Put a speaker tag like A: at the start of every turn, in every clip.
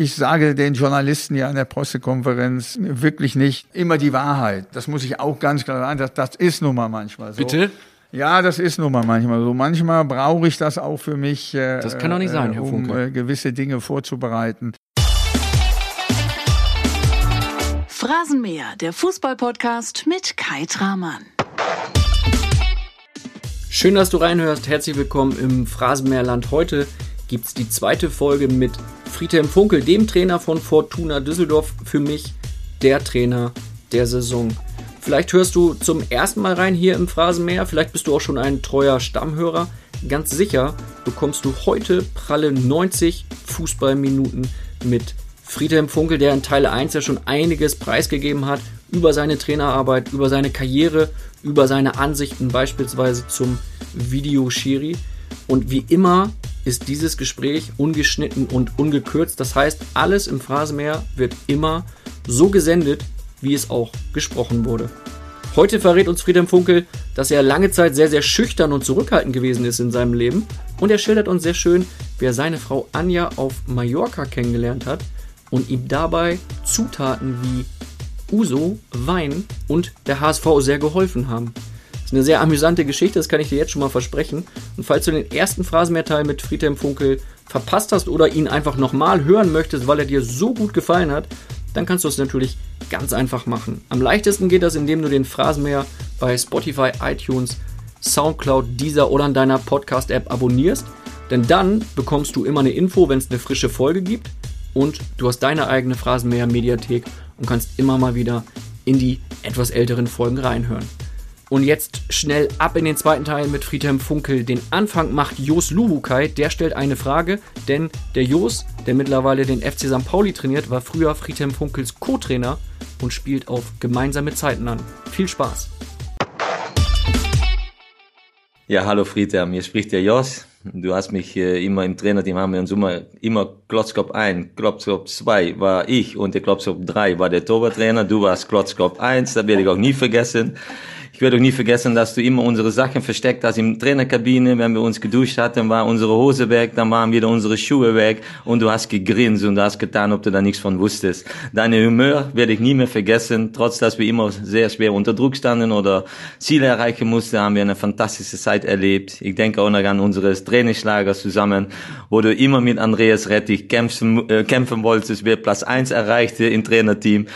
A: ich sage den Journalisten ja in der Pressekonferenz wirklich nicht immer die Wahrheit. Das muss ich auch ganz klar sagen. Das, das ist nun mal manchmal so.
B: Bitte?
A: Ja, das ist nun mal manchmal so. Manchmal brauche ich das auch für mich,
B: äh, das kann doch nicht sein, Herr
A: um
B: Funke.
A: Äh, gewisse Dinge vorzubereiten.
C: Phrasenmäher, der Fußballpodcast mit Kai Tramann.
B: Schön, dass du reinhörst. Herzlich willkommen im Phrasenmäherland. Heute gibt es die zweite Folge mit Friedhelm Funkel, dem Trainer von Fortuna Düsseldorf, für mich der Trainer der Saison. Vielleicht hörst du zum ersten Mal rein hier im Phrasenmäher, vielleicht bist du auch schon ein treuer Stammhörer. Ganz sicher bekommst du heute pralle 90 Fußballminuten mit Friedhelm Funkel, der in Teil 1 ja schon einiges preisgegeben hat über seine Trainerarbeit, über seine Karriere, über seine Ansichten beispielsweise zum Videoschiri. Und wie immer ist dieses Gespräch ungeschnitten und ungekürzt. Das heißt, alles im Phrasenmäher wird immer so gesendet, wie es auch gesprochen wurde. Heute verrät uns Friedhelm Funkel, dass er lange Zeit sehr, sehr schüchtern und zurückhaltend gewesen ist in seinem Leben. Und er schildert uns sehr schön, wie er seine Frau Anja auf Mallorca kennengelernt hat und ihm dabei Zutaten wie Uso, Wein und der HSV sehr geholfen haben. Ist eine sehr amüsante Geschichte, das kann ich dir jetzt schon mal versprechen. Und falls du den ersten Phrasenmehrteil mit Friedhelm Funkel verpasst hast oder ihn einfach nochmal hören möchtest, weil er dir so gut gefallen hat, dann kannst du es natürlich ganz einfach machen. Am leichtesten geht das, indem du den Phrasenmäher bei Spotify, iTunes, Soundcloud, Deezer oder in deiner Podcast-App abonnierst. Denn dann bekommst du immer eine Info, wenn es eine frische Folge gibt und du hast deine eigene Phrasenmäher-Mediathek und kannst immer mal wieder in die etwas älteren Folgen reinhören. Und jetzt schnell ab in den zweiten Teil mit Friedhelm Funkel. Den Anfang macht Jos Luhukai. Der stellt eine Frage, denn der Jos, der mittlerweile den FC St. Pauli trainiert, war früher Friedhelm Funkels Co-Trainer und spielt auf gemeinsame Zeiten an. Viel Spaß!
D: Ja, hallo Friedhelm, hier spricht der Jos. Du hast mich äh, immer im Trainerteam, haben wir uns immer, immer Klotzkopf 1, Klotzkopf 2 war ich und der Klotzkopf 3 war der Torwarttrainer. Du warst Klotzkopf 1, das werde ich auch nie vergessen. Ich werde auch nie vergessen, dass du immer unsere Sachen versteckt hast im Trainerkabine. Wenn wir uns geduscht hatten, war unsere Hose weg, dann waren wieder unsere Schuhe weg und du hast gegrinst und du hast getan, ob du da nichts von wusstest. Deine Humor werde ich nie mehr vergessen. Trotz, dass wir immer sehr schwer unter Druck standen oder Ziele erreichen mussten, haben wir eine fantastische Zeit erlebt. Ich denke auch noch an unsere Trainingslager zusammen, wo du immer mit Andreas Rettich kämpfen, äh, kämpfen wolltest, wer Platz eins erreichte im Trainerteam.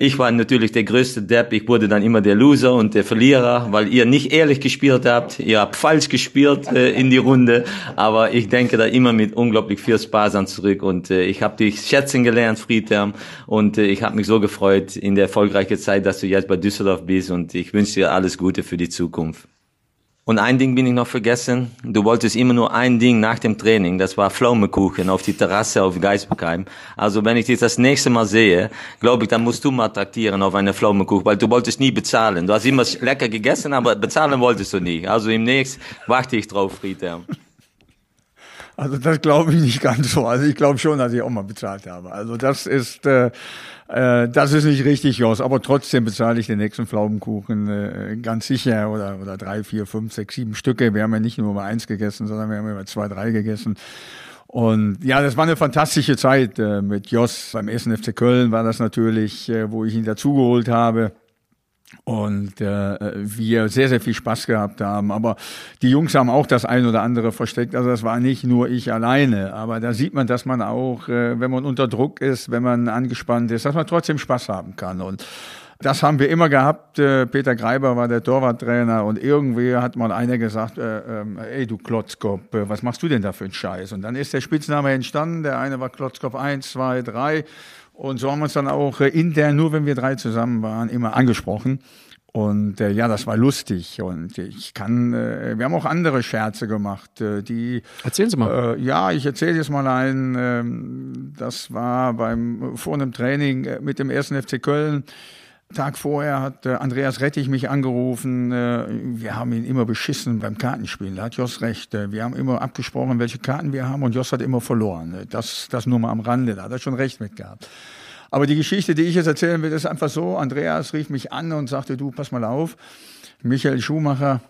D: Ich war natürlich der größte Depp. Ich wurde dann immer der Loser und der Verlierer, weil ihr nicht ehrlich gespielt habt. Ihr habt falsch gespielt äh, in die Runde. Aber ich denke da immer mit unglaublich viel Spaß an zurück. Und äh, ich habe dich schätzen gelernt, Friedhelm. Und äh, ich habe mich so gefreut in der erfolgreichen Zeit, dass du jetzt bei Düsseldorf bist. Und ich wünsche dir alles Gute für die Zukunft. Und ein Ding bin ich noch vergessen. Du wolltest immer nur ein Ding nach dem Training. Das war Pflaumenkuchen auf die Terrasse auf Geisbergheim. Also wenn ich dich das nächste Mal sehe, glaube ich, dann musst du mal traktieren auf eine Pflaumenkuchen, weil du wolltest nie bezahlen. Du hast immer lecker gegessen, aber bezahlen wolltest du nie. Also im nächsten warte ich drauf, Friedhelm.
A: Also das glaube ich nicht ganz so. Also ich glaube schon, dass ich auch mal bezahlt habe. Also das ist äh, äh, das ist nicht richtig, Jos. Aber trotzdem bezahle ich den nächsten Pflaumenkuchen äh, ganz sicher oder oder drei, vier, fünf, sechs, sieben Stücke. Wir haben ja nicht nur mal eins gegessen, sondern wir haben immer zwei, drei gegessen. Und ja, das war eine fantastische Zeit äh, mit Jos beim 1. FC Köln war das natürlich, äh, wo ich ihn dazugeholt habe und äh, wir sehr, sehr viel Spaß gehabt haben. Aber die Jungs haben auch das ein oder andere versteckt. Also das war nicht nur ich alleine. Aber da sieht man, dass man auch, äh, wenn man unter Druck ist, wenn man angespannt ist, dass man trotzdem Spaß haben kann. Und das haben wir immer gehabt. Äh, Peter Greiber war der Torwarttrainer und irgendwie hat mal einer gesagt, äh, äh, ey du Klotzkopf, äh, was machst du denn da für einen Scheiß? Und dann ist der Spitzname entstanden. Der eine war Klotzkopf 1, 2, 3. Und so haben wir uns dann auch äh, intern, nur wenn wir drei zusammen waren, immer angesprochen. Und äh, ja, das war lustig. Und ich kann, äh, wir haben auch andere Scherze gemacht, äh, die.
B: Erzählen Sie mal.
A: Äh, ja, ich erzähle jetzt mal einen. Ähm, das war beim vor einem Training äh, mit dem ersten FC Köln. Tag vorher hat äh, Andreas Rettich mich angerufen. Äh, wir haben ihn immer beschissen beim Kartenspielen. Da hat Jos recht. Äh, wir haben immer abgesprochen, welche Karten wir haben und Jos hat immer verloren. Äh, das, das nur mal am Rande. Da hat er schon recht mit gehabt. Aber die Geschichte, die ich jetzt erzählen will, ist einfach so. Andreas rief mich an und sagte, du, pass mal auf. Michael Schumacher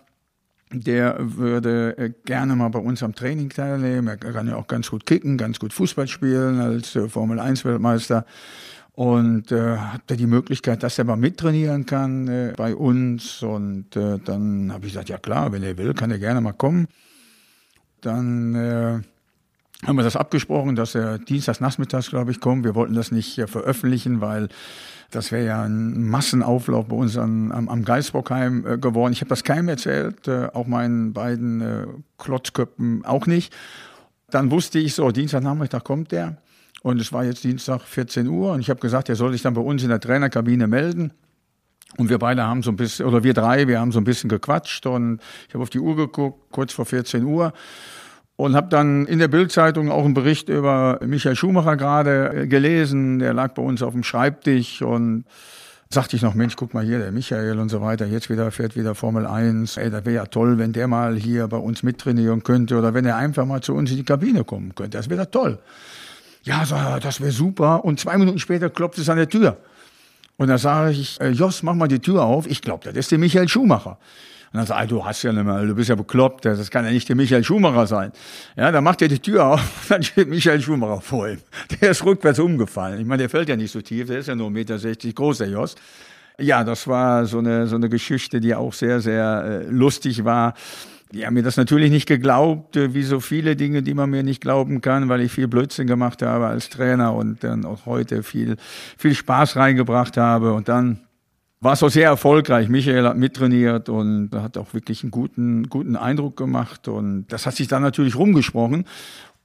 A: der würde äh, gerne mal bei uns am Training teilnehmen. Er kann ja auch ganz gut kicken, ganz gut Fußball spielen als äh, Formel 1 Weltmeister und äh, hatte die Möglichkeit, dass er mal mittrainieren kann äh, bei uns. Und äh, dann habe ich gesagt, ja klar, wenn er will, kann er gerne mal kommen. Dann äh, haben wir das abgesprochen, dass er dienstags nachmittags, glaube ich, kommt. Wir wollten das nicht veröffentlichen, weil das wäre ja ein Massenauflauf bei uns an, am, am Geisbockheim äh, geworden. Ich habe das keinem erzählt, äh, auch meinen beiden äh, Klotzköppen auch nicht. Dann wusste ich so, Dienstagnachmittag kommt der. Und es war jetzt Dienstag 14 Uhr und ich habe gesagt, er soll sich dann bei uns in der Trainerkabine melden. Und wir beide haben so ein bisschen, oder wir drei, wir haben so ein bisschen gequatscht und ich habe auf die Uhr geguckt, kurz vor 14 Uhr und habe dann in der Bildzeitung auch einen Bericht über Michael Schumacher gerade äh, gelesen. Der lag bei uns auf dem Schreibtisch und sagte ich noch, Mensch, guck mal hier, der Michael und so weiter, jetzt wieder fährt wieder Formel 1. Ey, das wäre ja toll, wenn der mal hier bei uns mittrainieren könnte oder wenn er einfach mal zu uns in die Kabine kommen könnte. Das wäre toll. Ja, so, das wäre super. Und zwei Minuten später klopft es an der Tür. Und da sage ich, äh, Jos, mach mal die Tür auf. Ich glaube, das ist der Michael Schumacher. Und dann sagt er, du hast ja nicht mehr, du bist ja bekloppt, das kann ja nicht der Michael Schumacher sein. Ja, dann macht er die Tür auf, dann steht Michael Schumacher vor ihm. Der ist rückwärts umgefallen. Ich meine, der fällt ja nicht so tief, der ist ja nur 1,60 Meter groß, der Jos. Ja, das war so eine, so eine Geschichte, die auch sehr, sehr äh, lustig war. Die haben mir das natürlich nicht geglaubt, äh, wie so viele Dinge, die man mir nicht glauben kann, weil ich viel Blödsinn gemacht habe als Trainer und dann auch heute viel, viel Spaß reingebracht habe. Und dann war auch sehr erfolgreich. Michael hat mittrainiert und hat auch wirklich einen guten, guten Eindruck gemacht. Und das hat sich dann natürlich rumgesprochen.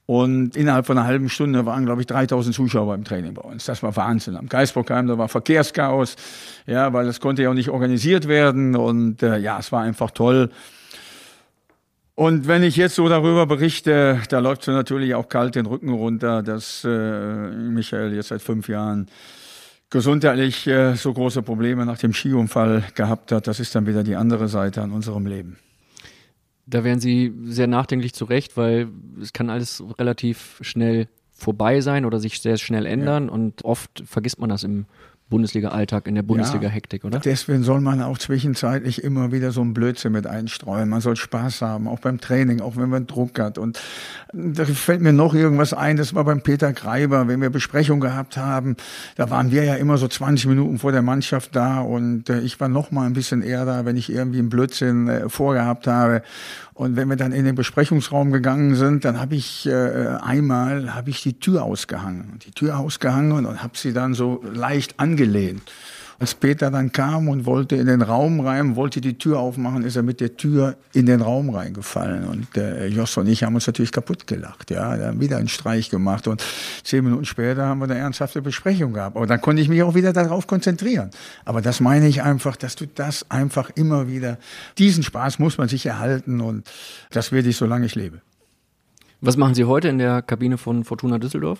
A: Und innerhalb von einer halben Stunde waren, glaube ich, 3000 Zuschauer im Training bei uns. Das war Wahnsinn. Am Geisbockheim, da war Verkehrschaos, ja, weil das konnte ja auch nicht organisiert werden. Und äh, ja, es war einfach toll. Und wenn ich jetzt so darüber berichte, da läuft es natürlich auch kalt den Rücken runter, dass äh, Michael jetzt seit fünf Jahren gesundheitlich äh, so große Probleme nach dem Skiunfall gehabt hat. Das ist dann wieder die andere Seite an unserem Leben.
B: Da wären Sie sehr nachdenklich zurecht, weil es kann alles relativ schnell vorbei sein oder sich sehr schnell ändern ja. und oft vergisst man das im Bundesliga-Alltag, in der Bundesliga-Hektik, oder?
A: Deswegen soll man auch zwischenzeitlich immer wieder so ein Blödsinn mit einstreuen. Man soll Spaß haben, auch beim Training, auch wenn man Druck hat. Und da fällt mir noch irgendwas ein, das war beim Peter Greiber, wenn wir Besprechung gehabt haben, da waren wir ja immer so 20 Minuten vor der Mannschaft da und äh, ich war noch mal ein bisschen eher da, wenn ich irgendwie einen Blödsinn äh, vorgehabt habe. Und wenn wir dann in den Besprechungsraum gegangen sind, dann habe ich äh, einmal habe ich die Tür ausgehangen, die Tür ausgehangen und habe sie dann so leicht angelehnt. Als Peter dann kam und wollte in den Raum rein, wollte die Tür aufmachen, ist er mit der Tür in den Raum reingefallen. Und äh, Jos und ich haben uns natürlich kaputt gelacht. Ja, da haben wieder einen Streich gemacht. Und zehn Minuten später haben wir eine ernsthafte Besprechung gehabt. Aber dann konnte ich mich auch wieder darauf konzentrieren. Aber das meine ich einfach, dass du das einfach immer wieder, diesen Spaß muss man sich erhalten und das werde ich, solange ich lebe.
B: Was machen Sie heute in der Kabine von Fortuna Düsseldorf?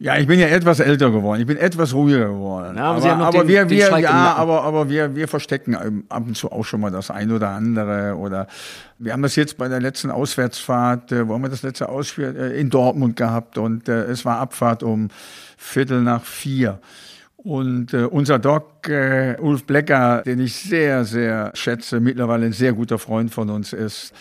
A: Ja, ich bin ja etwas älter geworden. Ich bin etwas ruhiger geworden. Ja, aber, aber, aber den, wir, wir, ja, aber, aber wir, wir verstecken ab und zu auch schon mal das ein oder andere. Oder wir haben das jetzt bei der letzten Auswärtsfahrt, äh, wo haben wir das letzte Ausfahrt äh, in Dortmund gehabt und äh, es war Abfahrt um Viertel nach vier. Und äh, unser Doc äh, Ulf Blecker, den ich sehr, sehr schätze, mittlerweile ein sehr guter Freund von uns ist,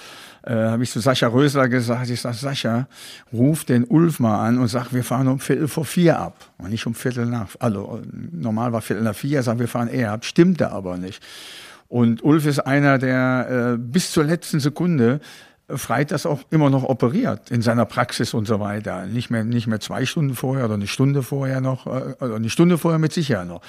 A: äh, habe ich zu Sascha Rösler gesagt, ich sage, Sascha, ruf den Ulf mal an und sag, wir fahren um Viertel vor vier ab. Und nicht um Viertel nach, also normal war Viertel nach vier, sag, wir fahren eher ab. Stimmte aber nicht. Und Ulf ist einer, der äh, bis zur letzten Sekunde Freitags auch immer noch operiert in seiner Praxis und so weiter. Nicht mehr, nicht mehr zwei Stunden vorher oder eine Stunde vorher noch, äh, oder eine Stunde vorher mit Sicherheit noch.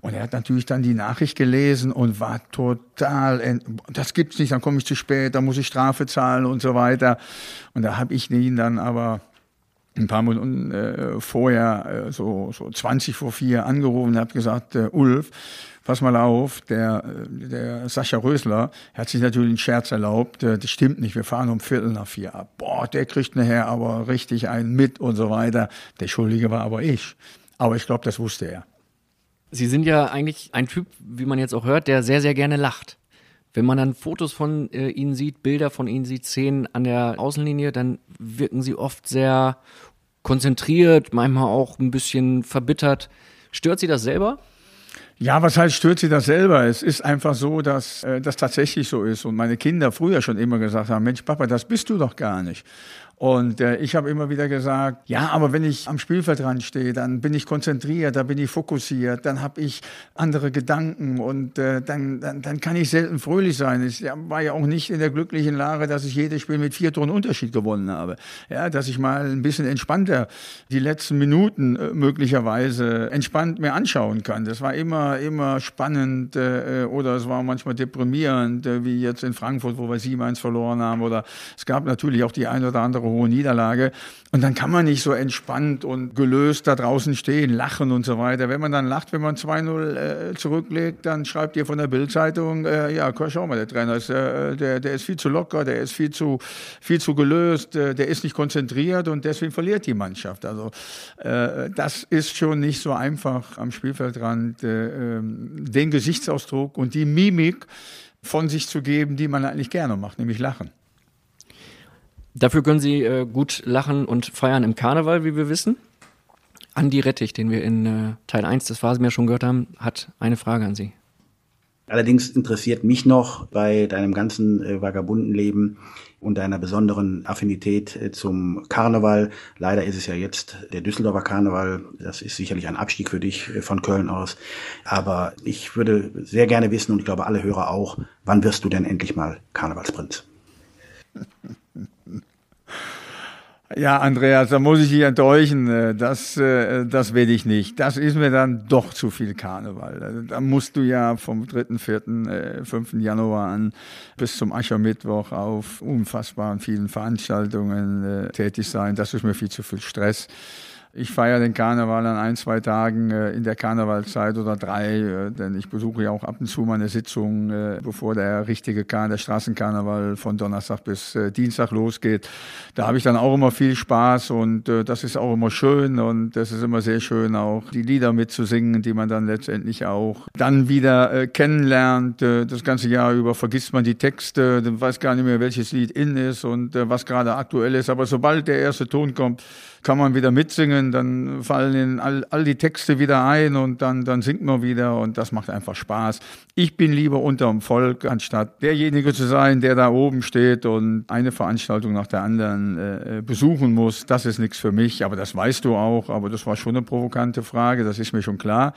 A: Und er hat natürlich dann die Nachricht gelesen und war total, das gibt's nicht, dann komme ich zu spät, da muss ich Strafe zahlen und so weiter. Und da habe ich ihn dann aber ein paar Minuten äh, vorher, äh, so, so 20 vor vier angerufen und habe gesagt, äh, Ulf, pass mal auf, der, der Sascha Rösler hat sich natürlich einen Scherz erlaubt, äh, das stimmt nicht, wir fahren um Viertel nach vier ab. Boah, der kriegt nachher aber richtig einen mit und so weiter. Der Schuldige war aber ich. Aber ich glaube, das wusste er.
B: Sie sind ja eigentlich ein Typ, wie man jetzt auch hört, der sehr, sehr gerne lacht. Wenn man dann Fotos von äh, Ihnen sieht, Bilder von Ihnen sieht, Szenen an der Außenlinie, dann wirken Sie oft sehr konzentriert, manchmal auch ein bisschen verbittert. Stört Sie das selber?
A: Ja, was heißt, stört sie das selber? Es ist einfach so, dass äh, das tatsächlich so ist. Und meine Kinder früher schon immer gesagt haben, Mensch, Papa, das bist du doch gar nicht. Und äh, ich habe immer wieder gesagt, ja, aber wenn ich am Spielfeldrand stehe, dann bin ich konzentriert, da bin ich fokussiert, dann habe ich andere Gedanken und äh, dann, dann, dann kann ich selten fröhlich sein. Ich war ja auch nicht in der glücklichen Lage, dass ich jedes Spiel mit vier Toren Unterschied gewonnen habe. Ja, dass ich mal ein bisschen entspannter die letzten Minuten äh, möglicherweise entspannt mir anschauen kann. Das war immer, immer spannend äh, oder es war manchmal deprimierend, äh, wie jetzt in Frankfurt, wo wir 7-1 verloren haben. Oder es gab natürlich auch die ein oder andere hohe Niederlage. Und dann kann man nicht so entspannt und gelöst da draußen stehen, lachen und so weiter. Wenn man dann lacht, wenn man 2-0 äh, zurücklegt, dann schreibt ihr von der Bildzeitung, äh, ja, schau mal, der Trainer ist, äh, der, der ist viel zu locker, der ist viel zu, viel zu gelöst, äh, der ist nicht konzentriert und deswegen verliert die Mannschaft. Also äh, das ist schon nicht so einfach am Spielfeldrand, äh, ähm, den Gesichtsausdruck und die Mimik von sich zu geben, die man eigentlich gerne macht, nämlich lachen.
B: Dafür können Sie äh, gut lachen und feiern im Karneval, wie wir wissen. Andi Rettich, den wir in äh, Teil 1 des Phasenmeer schon gehört haben, hat eine Frage an Sie.
E: Allerdings interessiert mich noch bei deinem ganzen äh, vagabunden Leben und deiner besonderen Affinität äh, zum Karneval. Leider ist es ja jetzt der Düsseldorfer Karneval. Das ist sicherlich ein Abstieg für dich äh, von Köln aus. Aber ich würde sehr gerne wissen, und ich glaube alle Hörer auch, wann wirst du denn endlich mal Karnevalsprinz?
A: Ja, Andreas, da muss ich dich enttäuschen. Äh, das, äh, das werde ich nicht. Das ist mir dann doch zu viel Karneval. Also, da musst du ja vom 3., 4., 5. Januar an bis zum Aschermittwoch auf unfassbaren vielen Veranstaltungen äh, tätig sein. Das ist mir viel zu viel Stress. Ich feiere den Karneval an ein, zwei Tagen äh, in der Karnevalzeit oder drei, äh, denn ich besuche ja auch ab und zu meine Sitzung, äh, bevor der richtige Karneval, der Straßenkarneval von Donnerstag bis Dienstag losgeht. Da habe ich dann auch immer viel Spaß und das ist auch immer schön und das ist immer sehr schön, auch die Lieder mitzusingen, die man dann letztendlich auch dann wieder kennenlernt. Das ganze Jahr über vergisst man die Texte, dann weiß gar nicht mehr, welches Lied in ist und was gerade aktuell ist. Aber sobald der erste Ton kommt, kann man wieder mitsingen, dann fallen in all, all die Texte wieder ein und dann, dann singt man wieder und das macht einfach Spaß. Ich bin lieber unterm Volk, anstatt derjenige zu sein, der da oben steht und eine Veranstaltung nach der anderen äh, besuchen muss. Das ist nichts für mich, aber das weißt du auch. Aber das war schon eine provokante Frage, das ist mir schon klar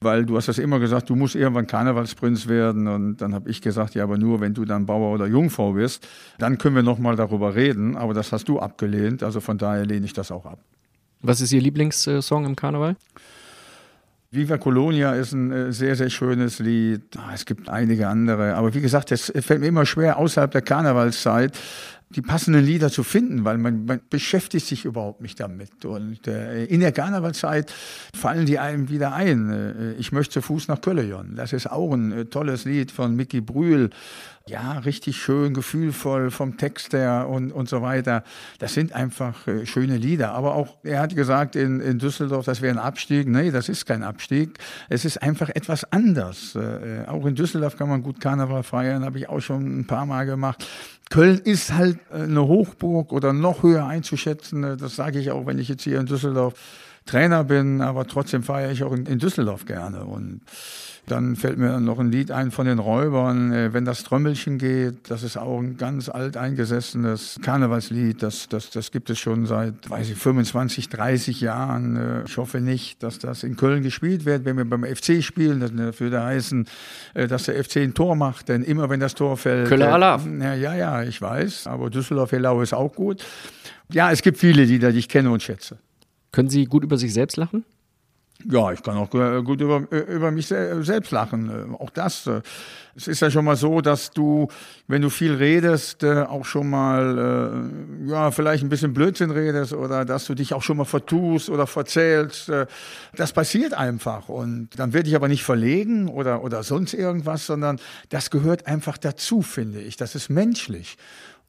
A: weil du hast das immer gesagt, du musst irgendwann Karnevalsprinz werden und dann habe ich gesagt, ja, aber nur wenn du dann Bauer oder Jungfrau bist, dann können wir noch mal darüber reden, aber das hast du abgelehnt, also von daher lehne ich das auch ab.
B: Was ist Ihr Lieblingssong im Karneval?
A: Viva Colonia ist ein äh, sehr, sehr schönes Lied. Ah, es gibt einige andere. Aber wie gesagt, es fällt mir immer schwer, außerhalb der Karnevalszeit die passenden Lieder zu finden, weil man, man beschäftigt sich überhaupt nicht damit. Und äh, in der Karnevalzeit fallen die einem wieder ein. Äh, ich möchte zu Fuß nach Köllejon. Das ist auch ein äh, tolles Lied von Mickey Brühl. Ja, richtig schön, gefühlvoll vom Text her und, und so weiter. Das sind einfach äh, schöne Lieder. Aber auch, er hat gesagt in, in Düsseldorf, das wäre ein Abstieg. Nee, das ist kein Abstieg. Es ist einfach etwas anders. Äh, auch in Düsseldorf kann man gut Karneval feiern, habe ich auch schon ein paar Mal gemacht. Köln ist halt äh, eine Hochburg oder noch höher einzuschätzen. Äh, das sage ich auch, wenn ich jetzt hier in Düsseldorf Trainer bin, aber trotzdem feiere ich auch in, in Düsseldorf gerne. Und dann fällt mir noch ein Lied ein von den Räubern, äh, wenn das Trömmelchen geht. Das ist auch ein ganz alt eingesessenes Karnevalslied. Das, das, das gibt es schon seit, weiß ich, 25, 30 Jahren. Äh, ich hoffe nicht, dass das in Köln gespielt wird, wenn wir beim FC spielen. Das würde heißen, äh, dass der FC ein Tor macht. Denn immer wenn das Tor fällt.
B: Köller Alarv.
A: Ja, ja, ja, ich weiß. Aber Düsseldorf-Helau ist auch gut. Ja, es gibt viele Lieder, die ich kenne und schätze.
B: Können Sie gut über sich selbst lachen?
A: Ja, ich kann auch gut über, über mich selbst lachen. Auch das. Äh, es ist ja schon mal so, dass du, wenn du viel redest, äh, auch schon mal, äh, ja, vielleicht ein bisschen Blödsinn redest oder dass du dich auch schon mal vertust oder verzählst. Das passiert einfach. Und dann werde ich aber nicht verlegen oder, oder sonst irgendwas, sondern das gehört einfach dazu, finde ich. Das ist menschlich.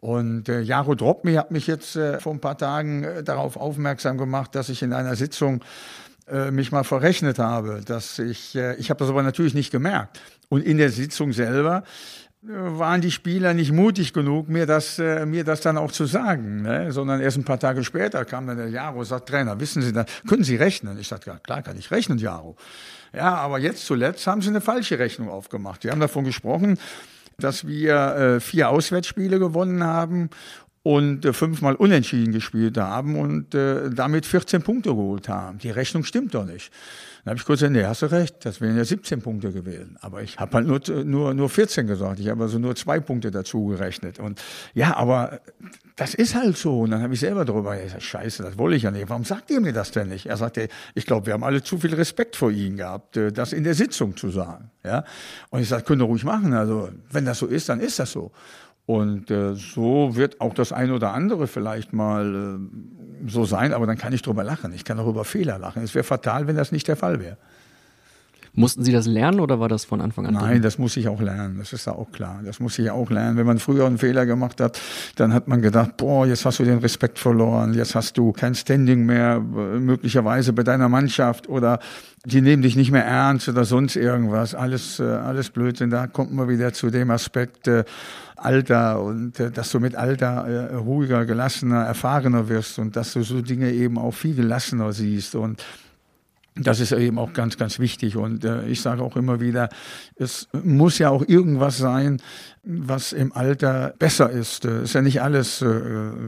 A: Und äh, Jaro Dropmi hat mich jetzt äh, vor ein paar Tagen äh, darauf aufmerksam gemacht, dass ich in einer Sitzung äh, mich mal verrechnet habe, dass ich, äh, ich habe das aber natürlich nicht gemerkt. Und in der Sitzung selber waren die Spieler nicht mutig genug, mir das, äh, mir das dann auch zu sagen, ne? sondern erst ein paar Tage später kam dann der Jaro und sagt, Trainer, wissen Sie, da können Sie rechnen? Ich sagte, klar kann ich rechnen, Jaro. Ja, aber jetzt zuletzt haben Sie eine falsche Rechnung aufgemacht. Wir haben davon gesprochen, dass wir äh, vier Auswärtsspiele gewonnen haben und äh, fünfmal unentschieden gespielt haben und äh, damit 14 Punkte geholt haben. Die Rechnung stimmt doch nicht. Dann habe ich kurz gesagt, nee, hast du recht, das wären ja 17 Punkte gewesen. Aber ich habe halt nur, nur, nur 14 gesagt. Ich habe also nur zwei Punkte dazu gerechnet. Und ja, aber das ist halt so. Und dann habe ich selber darüber gesagt, scheiße, das wollte ich ja nicht. Warum sagt ihr mir das denn nicht? Er sagte, ich glaube, wir haben alle zu viel Respekt vor Ihnen gehabt, äh, das in der Sitzung zu sagen. Ja? Und ich sagte, könnt ihr ruhig machen. Also wenn das so ist, dann ist das so. Und äh, so wird auch das eine oder andere vielleicht mal äh, so sein, aber dann kann ich drüber lachen. Ich kann auch über Fehler lachen. Es wäre fatal, wenn das nicht der Fall wäre.
B: Mussten Sie das lernen oder war das von Anfang an?
A: Nein, drin? das muss ich auch lernen. Das ist ja auch klar. Das muss ich auch lernen. Wenn man früher einen Fehler gemacht hat, dann hat man gedacht, boah, jetzt hast du den Respekt verloren. Jetzt hast du kein Standing mehr, möglicherweise bei deiner Mannschaft oder die nehmen dich nicht mehr ernst oder sonst irgendwas. Alles, äh, alles Blödsinn. Da kommt man wieder zu dem Aspekt, äh, Alter und äh, dass du mit Alter äh, ruhiger, gelassener, erfahrener wirst und dass du so Dinge eben auch viel gelassener siehst und das ist eben auch ganz, ganz wichtig. Und äh, ich sage auch immer wieder, es muss ja auch irgendwas sein, was im Alter besser ist. Es ist ja nicht alles äh,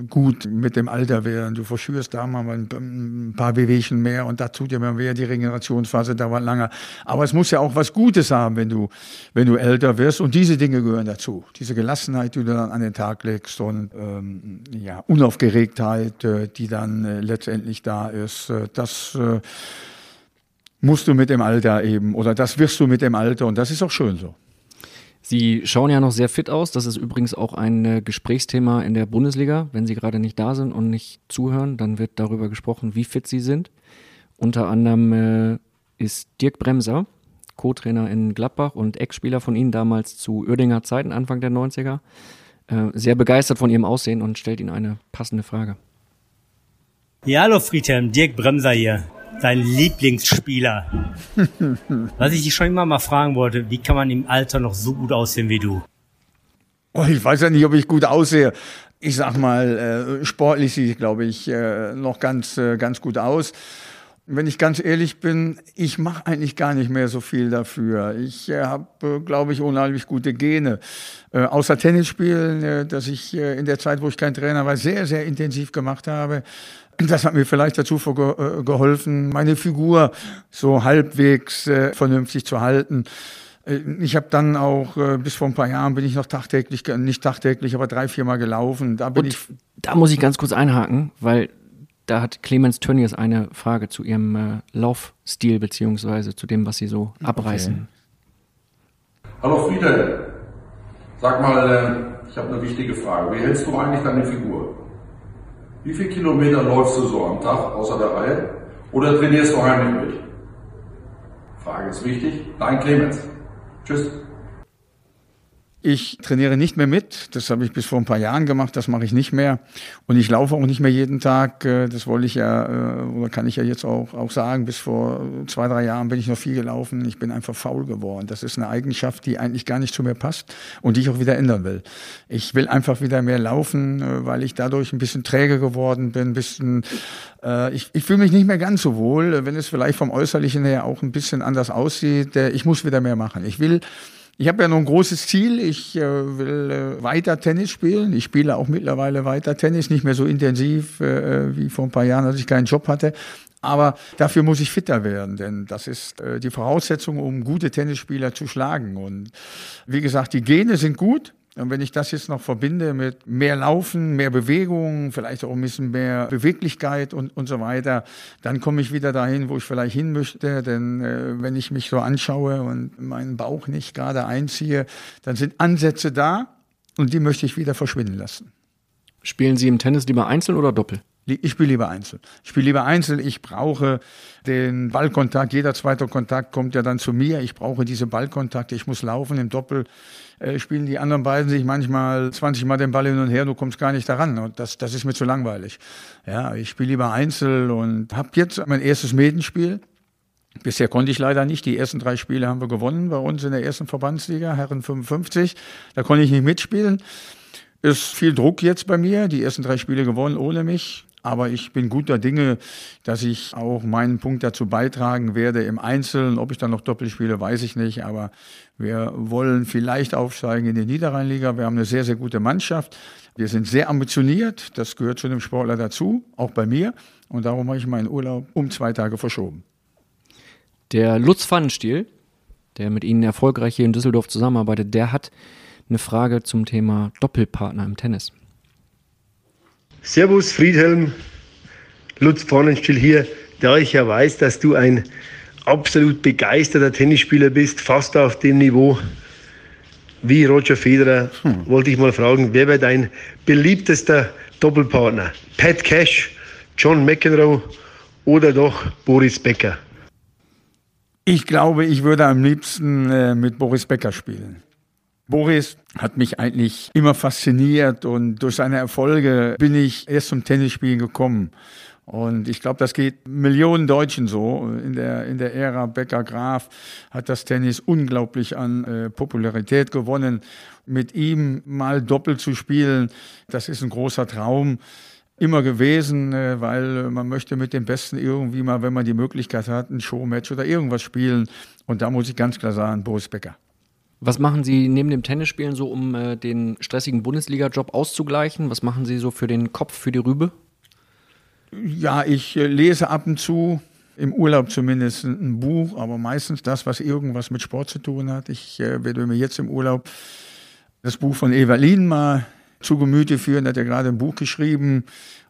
A: gut mit dem Alter werden. Du verschürst da mal ein, paar Wehwehchen mehr und da tut dir mal weh, die Regenerationsphase dauert lange. Aber es muss ja auch was Gutes haben, wenn du, wenn du älter wirst. Und diese Dinge gehören dazu. Diese Gelassenheit, die du dann an den Tag legst und ähm, ja, Unaufgeregtheit, äh, die dann äh, letztendlich da ist. Äh, das äh, musst du mit dem Alter eben oder das wirst du mit dem Alter und das ist auch schön so.
B: Sie schauen ja noch sehr fit aus. Das ist übrigens auch ein äh, Gesprächsthema in der Bundesliga. Wenn Sie gerade nicht da sind und nicht zuhören, dann wird darüber gesprochen, wie fit Sie sind. Unter anderem äh, ist Dirk Bremser, Co-Trainer in Gladbach und Ex-Spieler von Ihnen damals zu Uerdinger Zeiten, Anfang der 90er, äh, sehr begeistert von Ihrem Aussehen und stellt Ihnen eine passende Frage.
F: Ja, hallo Friedhelm, Dirk Bremser hier dein Lieblingsspieler? Was ich dich schon immer mal fragen wollte, wie kann man im Alter noch so gut aussehen wie du?
A: Oh, ich weiß ja nicht, ob ich gut aussehe. Ich sag mal, äh, sportlich sieht ich, glaube ich, äh, noch ganz, äh, ganz gut aus. Wenn ich ganz ehrlich bin, ich mache eigentlich gar nicht mehr so viel dafür. Ich äh, habe, äh, glaube ich, unheimlich gute Gene. Äh, außer Tennis spielen, äh, dass ich äh, in der Zeit, wo ich kein Trainer war, sehr, sehr intensiv gemacht habe. Das hat mir vielleicht dazu äh, geholfen, meine Figur so halbwegs äh, vernünftig zu halten. Äh, ich habe dann auch äh, bis vor ein paar Jahren bin ich noch tagtäglich, nicht tagtäglich, aber drei, viermal gelaufen.
B: Da bin Und ich. Da muss ich ganz kurz einhaken, weil da hat Clemens Tönnies eine Frage zu ihrem äh, Laufstil beziehungsweise zu dem, was sie so abreißen.
G: Okay. Hallo Friede, sag mal, ich habe eine wichtige Frage. Wie hältst du eigentlich deine Figur? Wie viele Kilometer läufst du so am Tag außer der Reihe? Oder trainierst du heimlich mit? Frage ist wichtig. Dein Clemens. Tschüss.
A: Ich trainiere nicht mehr mit. Das habe ich bis vor ein paar Jahren gemacht. Das mache ich nicht mehr. Und ich laufe auch nicht mehr jeden Tag. Äh, das wollte ich ja, äh, oder kann ich ja jetzt auch, auch sagen. Bis vor zwei, drei Jahren bin ich noch viel gelaufen. Ich bin einfach faul geworden. Das ist eine Eigenschaft, die eigentlich gar nicht zu mir passt und die ich auch wieder ändern will. Ich will einfach wieder mehr laufen, äh, weil ich dadurch ein bisschen träge geworden bin, ein bisschen, ich, ich fühle mich nicht mehr ganz so wohl, wenn es vielleicht vom Äußerlichen her auch ein bisschen anders aussieht. Ich muss wieder mehr machen. Ich will, ich habe ja noch ein großes Ziel. Ich äh, will äh, weiter Tennis spielen. Ich spiele auch mittlerweile weiter Tennis, nicht mehr so intensiv äh, wie vor ein paar Jahren, als ich keinen Job hatte. Aber dafür muss ich fitter werden, denn das ist äh, die Voraussetzung, um gute Tennisspieler zu schlagen. Und wie gesagt, die Gene sind gut. Und wenn ich das jetzt noch verbinde mit mehr Laufen, mehr Bewegung, vielleicht auch ein bisschen mehr Beweglichkeit und, und so weiter, dann komme ich wieder dahin, wo ich vielleicht hin möchte. Denn äh, wenn ich mich so anschaue und meinen Bauch nicht gerade einziehe, dann sind Ansätze da und die möchte ich wieder verschwinden lassen.
B: Spielen Sie im Tennis lieber einzeln oder doppel?
A: Ich spiele lieber Einzel. Ich spiele lieber Einzel. Ich brauche den Ballkontakt. Jeder zweite Kontakt kommt ja dann zu mir. Ich brauche diese Ballkontakte. Ich muss laufen. Im Doppel äh, spielen die anderen beiden sich manchmal 20 Mal den Ball hin und her. Du kommst gar nicht daran. Und das, das ist mir zu langweilig. Ja, ich spiele lieber Einzel und habe jetzt mein erstes Medenspiel Bisher konnte ich leider nicht. Die ersten drei Spiele haben wir gewonnen bei uns in der ersten Verbandsliga, Herren 55. Da konnte ich nicht mitspielen. Ist viel Druck jetzt bei mir. Die ersten drei Spiele gewonnen ohne mich. Aber ich bin guter Dinge, dass ich auch meinen Punkt dazu beitragen werde im Einzelnen. Ob ich dann noch doppelt spiele, weiß ich nicht. Aber wir wollen vielleicht aufsteigen in die Niederrheinliga. Wir haben eine sehr, sehr gute Mannschaft. Wir sind sehr ambitioniert. Das gehört zu einem Sportler dazu, auch bei mir. Und darum habe ich meinen Urlaub um zwei Tage verschoben.
B: Der Lutz Pfannenstiel, der mit Ihnen erfolgreich hier in Düsseldorf zusammenarbeitet, der hat eine Frage zum Thema Doppelpartner im Tennis.
H: Servus Friedhelm, Lutz Pfannenstiel hier, da ich ja weiß, dass du ein absolut begeisterter Tennisspieler bist, fast auf dem Niveau wie Roger Federer, hm. wollte ich mal fragen, wer wäre dein beliebtester Doppelpartner? Pat Cash, John McEnroe oder doch Boris Becker?
A: Ich glaube, ich würde am liebsten äh, mit Boris Becker spielen. Boris hat mich eigentlich immer fasziniert und durch seine Erfolge bin ich erst zum Tennisspielen gekommen. Und ich glaube, das geht Millionen Deutschen so. In der, in der Ära Becker Graf hat das Tennis unglaublich an äh, Popularität gewonnen. Mit ihm mal doppelt zu spielen, das ist ein großer Traum immer gewesen, äh, weil man möchte mit dem Besten irgendwie mal, wenn man die Möglichkeit hat, ein Showmatch oder irgendwas spielen. Und da muss ich ganz klar sagen, Boris Becker.
B: Was machen Sie neben dem Tennisspielen so, um äh, den stressigen Bundesliga-Job auszugleichen? Was machen Sie so für den Kopf, für die Rübe?
A: Ja, ich äh, lese ab und zu, im Urlaub zumindest, ein Buch, aber meistens das, was irgendwas mit Sport zu tun hat. Ich äh, werde mir jetzt im Urlaub das Buch von Evalin mal zu Gemüte führen. Er hat ja gerade ein Buch geschrieben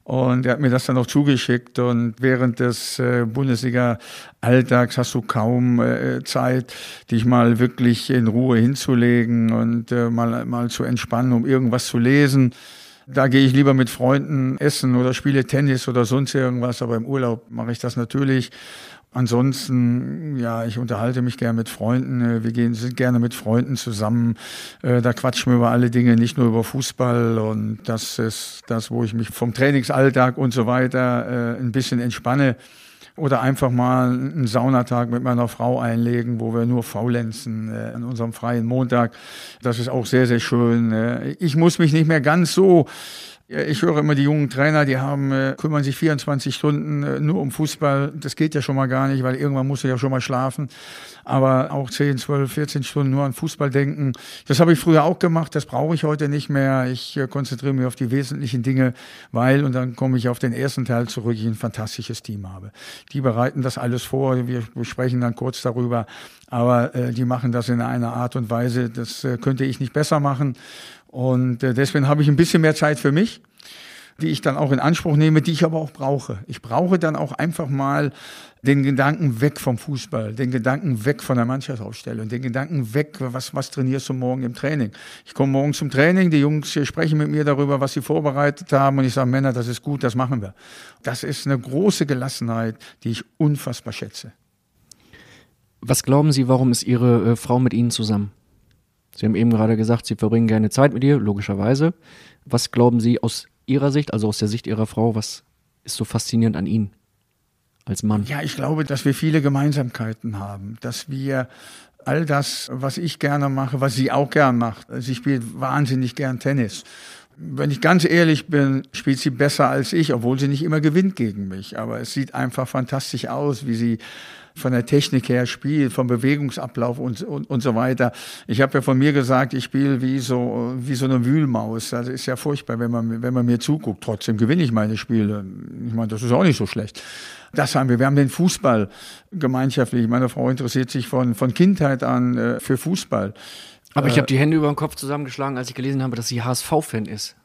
A: und er hat mir das dann auch zugeschickt. Und während des äh, Bundesliga-Alltags hast du kaum äh, Zeit, dich mal wirklich in Ruhe hinzulegen und äh, mal, mal zu entspannen, um irgendwas zu lesen. Da gehe ich lieber mit Freunden essen oder spiele Tennis oder sonst irgendwas, aber im Urlaub mache ich das natürlich. Ansonsten, ja, ich unterhalte mich gerne mit Freunden. Äh, wir gehen, sind gerne mit Freunden zusammen. Äh, da quatschen wir über alle Dinge, nicht nur über Fußball. Und das ist das, wo ich mich vom Trainingsalltag und so weiter äh, ein bisschen entspanne. Oder einfach mal einen Saunatag mit meiner Frau einlegen, wo wir nur faulenzen an unserem freien Montag. Das ist auch sehr, sehr schön. Ich muss mich nicht mehr ganz so ich höre immer die jungen Trainer, die haben, äh, kümmern sich 24 Stunden äh, nur um Fußball. Das geht ja schon mal gar nicht, weil irgendwann musst du ja schon mal schlafen. Aber auch 10, 12, 14 Stunden nur an Fußball denken. Das habe ich früher auch gemacht, das brauche ich heute nicht mehr. Ich äh, konzentriere mich auf die wesentlichen Dinge, weil, und dann komme ich auf den ersten Teil zurück, ich ein fantastisches Team habe. Die bereiten das alles vor, wir sprechen dann kurz darüber, aber äh, die machen das in einer Art und Weise, das äh, könnte ich nicht besser machen. Und äh, deswegen habe ich ein bisschen mehr Zeit für mich, die ich dann auch in Anspruch nehme, die ich aber auch brauche. Ich brauche dann auch einfach mal den Gedanken weg vom Fußball, den Gedanken weg von der Mannschaftsaufstellung, den Gedanken weg, was, was trainierst du morgen im Training? Ich komme morgen zum Training, die Jungs sprechen mit mir darüber, was sie vorbereitet haben und ich sage, Männer, das ist gut, das machen wir. Das ist eine große Gelassenheit, die ich unfassbar schätze.
B: Was glauben Sie, warum ist Ihre äh, Frau mit Ihnen zusammen? Sie haben eben gerade gesagt, Sie verbringen gerne Zeit mit ihr, logischerweise. Was glauben Sie aus Ihrer Sicht, also aus der Sicht Ihrer Frau, was ist so faszinierend an Ihnen als Mann?
A: Ja, ich glaube, dass wir viele Gemeinsamkeiten haben, dass wir all das, was ich gerne mache, was sie auch gern macht. Sie spielt wahnsinnig gern Tennis. Wenn ich ganz ehrlich bin, spielt sie besser als ich, obwohl sie nicht immer gewinnt gegen mich. Aber es sieht einfach fantastisch aus, wie sie von der Technik her spielt, vom Bewegungsablauf und, und, und so weiter. Ich habe ja von mir gesagt, ich spiele wie so, wie so eine Wühlmaus. Also ist ja furchtbar, wenn man, wenn man mir zuguckt. Trotzdem gewinne ich meine Spiele. Ich meine, das ist auch nicht so schlecht. Das haben wir. Wir haben den Fußball gemeinschaftlich. Meine Frau interessiert sich von, von Kindheit an äh, für Fußball.
B: Aber ich habe die Hände über den Kopf zusammengeschlagen, als ich gelesen habe, dass sie HSV-Fan ist.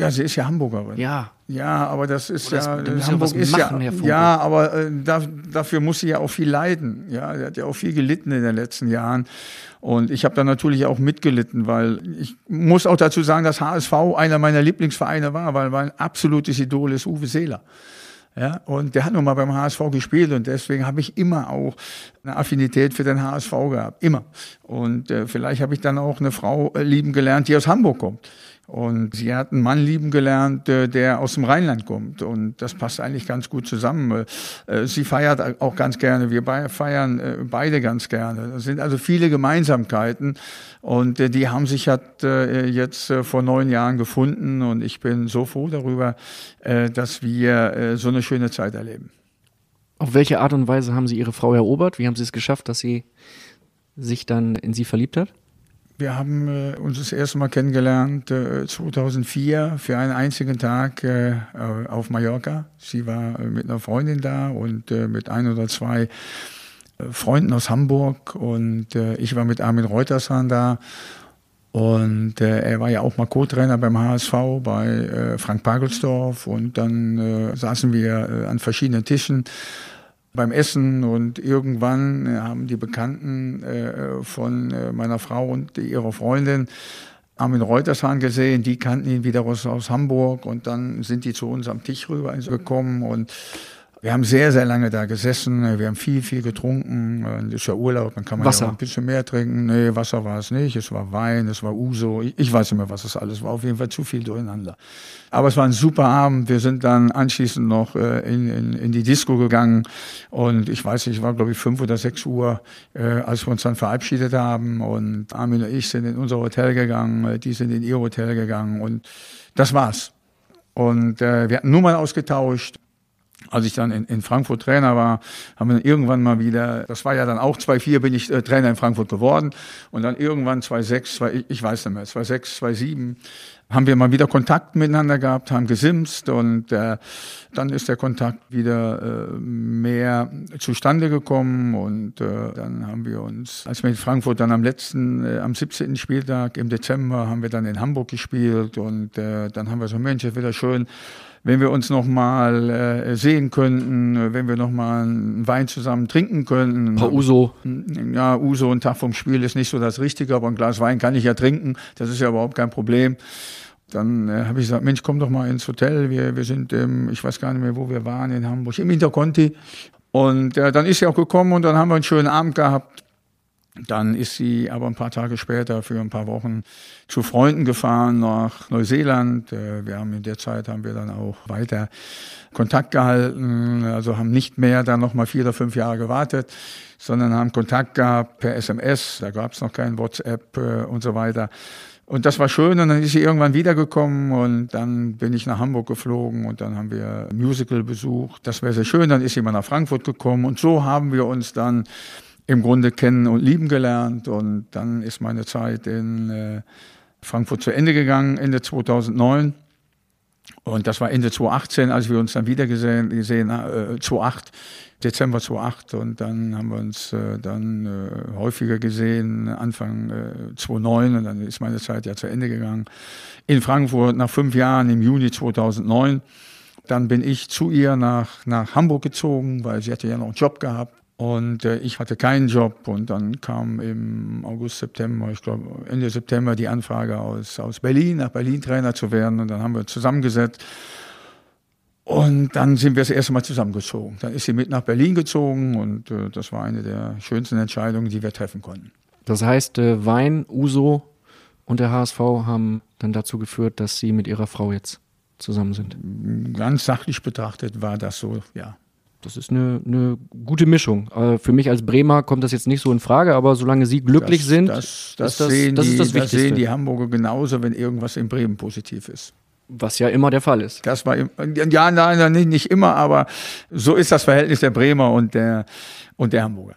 A: Ja, sie ist ja Hamburgerin.
B: Ja.
A: Ja, aber das ist
B: das,
A: ja,
B: Hamburg ist machen,
A: ja, ja, aber äh, da, dafür muss sie ja auch viel leiden. Ja, sie hat ja auch viel gelitten in den letzten Jahren. Und ich habe da natürlich auch mitgelitten, weil ich muss auch dazu sagen, dass HSV einer meiner Lieblingsvereine war, weil mein absolutes Idol ist Uwe Seeler. Ja, und der hat nun mal beim HSV gespielt und deswegen habe ich immer auch eine Affinität für den HSV gehabt. Immer. Und äh, vielleicht habe ich dann auch eine Frau äh, lieben gelernt, die aus Hamburg kommt. Und sie hat einen Mann lieben gelernt, äh, der aus dem Rheinland kommt. Und das passt eigentlich ganz gut zusammen. Äh, sie feiert auch ganz gerne. Wir feiern äh, beide ganz gerne. Es sind also viele Gemeinsamkeiten. Und die haben sich jetzt vor neun Jahren gefunden. Und ich bin so froh darüber, dass wir so eine schöne Zeit erleben.
B: Auf welche Art und Weise haben Sie Ihre Frau erobert? Wie haben Sie es geschafft, dass sie sich dann in Sie verliebt hat?
A: Wir haben äh, uns das erste Mal kennengelernt äh, 2004 für einen einzigen Tag äh, auf Mallorca. Sie war äh, mit einer Freundin da und äh, mit ein oder zwei äh, Freunden aus Hamburg und äh, ich war mit Armin Reutershahn da. Und äh, er war ja auch mal Co-Trainer beim HSV bei äh, Frank Pagelsdorf und dann äh, saßen wir äh, an verschiedenen Tischen beim Essen und irgendwann äh, haben die Bekannten äh, von äh, meiner Frau und ihrer Freundin Armin Reutershahn gesehen, die kannten ihn wieder aus, Hamburg und dann sind die zu uns am Tisch rüber gekommen und wir haben sehr, sehr lange da gesessen. Wir haben viel, viel getrunken. Das ist ja Urlaub, dann kann man
B: Wasser.
A: ja auch ein bisschen mehr trinken. Nee, Wasser war es nicht. Es war Wein, es war Uso. Ich weiß nicht mehr, was es alles war. Auf jeden Fall zu viel durcheinander. Aber es war ein super Abend. Wir sind dann anschließend noch äh, in, in, in die Disco gegangen. Und ich weiß nicht, es war, glaube ich, fünf oder sechs Uhr, äh, als wir uns dann verabschiedet haben. Und Armin und ich sind in unser Hotel gegangen. Äh, die sind in ihr Hotel gegangen. Und das war's. Und äh, wir hatten Nummern ausgetauscht als ich dann in, in Frankfurt Trainer war, haben wir irgendwann mal wieder, das war ja dann auch 2-4 bin ich äh, Trainer in Frankfurt geworden. Und dann irgendwann 2-6, 2, ich weiß nicht mehr, 2-6, 2-7 haben wir mal wieder Kontakt miteinander gehabt, haben gesimst und äh, dann ist der Kontakt wieder äh, mehr zustande gekommen und äh, dann haben wir uns, als wir in Frankfurt dann am letzten, äh, am 17. Spieltag im Dezember haben wir dann in Hamburg gespielt und äh, dann haben wir so, Mensch, ist wieder schön, wenn wir uns noch mal äh, sehen könnten, wenn wir noch mal einen Wein zusammen trinken könnten. Ein
B: paar Uso.
A: Ja, Uso, ein Tag vom Spiel ist nicht so das Richtige, aber ein Glas Wein kann ich ja trinken. Das ist ja überhaupt kein Problem. Dann äh, habe ich gesagt, Mensch, komm doch mal ins Hotel. Wir, wir sind, ähm, ich weiß gar nicht mehr, wo wir waren, in Hamburg, im Interconti. Und äh, dann ist sie auch gekommen und dann haben wir einen schönen Abend gehabt. Dann ist sie aber ein paar Tage später für ein paar Wochen zu Freunden gefahren nach Neuseeland. Äh, wir haben in der Zeit haben wir dann auch weiter Kontakt gehalten, also haben nicht mehr dann noch mal vier oder fünf Jahre gewartet, sondern haben Kontakt gehabt per SMS. Da gab es noch kein WhatsApp äh, und so weiter. Und das war schön und dann ist sie irgendwann wiedergekommen und dann bin ich nach Hamburg geflogen und dann haben wir Musical besucht. Das wäre sehr schön. Dann ist sie mal nach Frankfurt gekommen und so haben wir uns dann im Grunde kennen und lieben gelernt. Und dann ist meine Zeit in äh, Frankfurt zu Ende gegangen, Ende 2009. Und das war Ende 2018, als wir uns dann wieder gesehen, gesehen äh, 2008, Dezember 2008. Und dann haben wir uns äh, dann äh, häufiger gesehen, Anfang äh, 2009. Und dann ist meine Zeit ja zu Ende gegangen. In Frankfurt nach fünf Jahren im Juni 2009. Dann bin ich zu ihr nach, nach Hamburg gezogen, weil sie hatte ja noch einen Job gehabt. Und äh, ich hatte keinen Job und dann kam im August, September, ich glaube Ende September die Anfrage aus, aus Berlin, nach Berlin Trainer zu werden. Und dann haben wir zusammengesetzt. Und dann sind wir das erste Mal zusammengezogen. Dann ist sie mit nach Berlin gezogen und äh, das war eine der schönsten Entscheidungen, die wir treffen konnten.
B: Das heißt, äh, Wein, Uso und der HSV haben dann dazu geführt, dass Sie mit Ihrer Frau jetzt zusammen sind.
A: Ganz sachlich betrachtet war das so, ja.
B: Das ist eine, eine gute Mischung. Äh, für mich als Bremer kommt das jetzt nicht so in Frage, aber solange Sie glücklich
A: das,
B: sind,
A: das, das,
B: ist das,
A: sehen
B: das,
A: die,
B: ist das
A: das
B: Wichtigste.
A: sehen die Hamburger genauso, wenn irgendwas in Bremen positiv ist.
B: Was ja immer der Fall ist.
A: Das war ja, nein, nein, nicht, nicht immer, aber so ist das Verhältnis der Bremer und der und der Hamburger.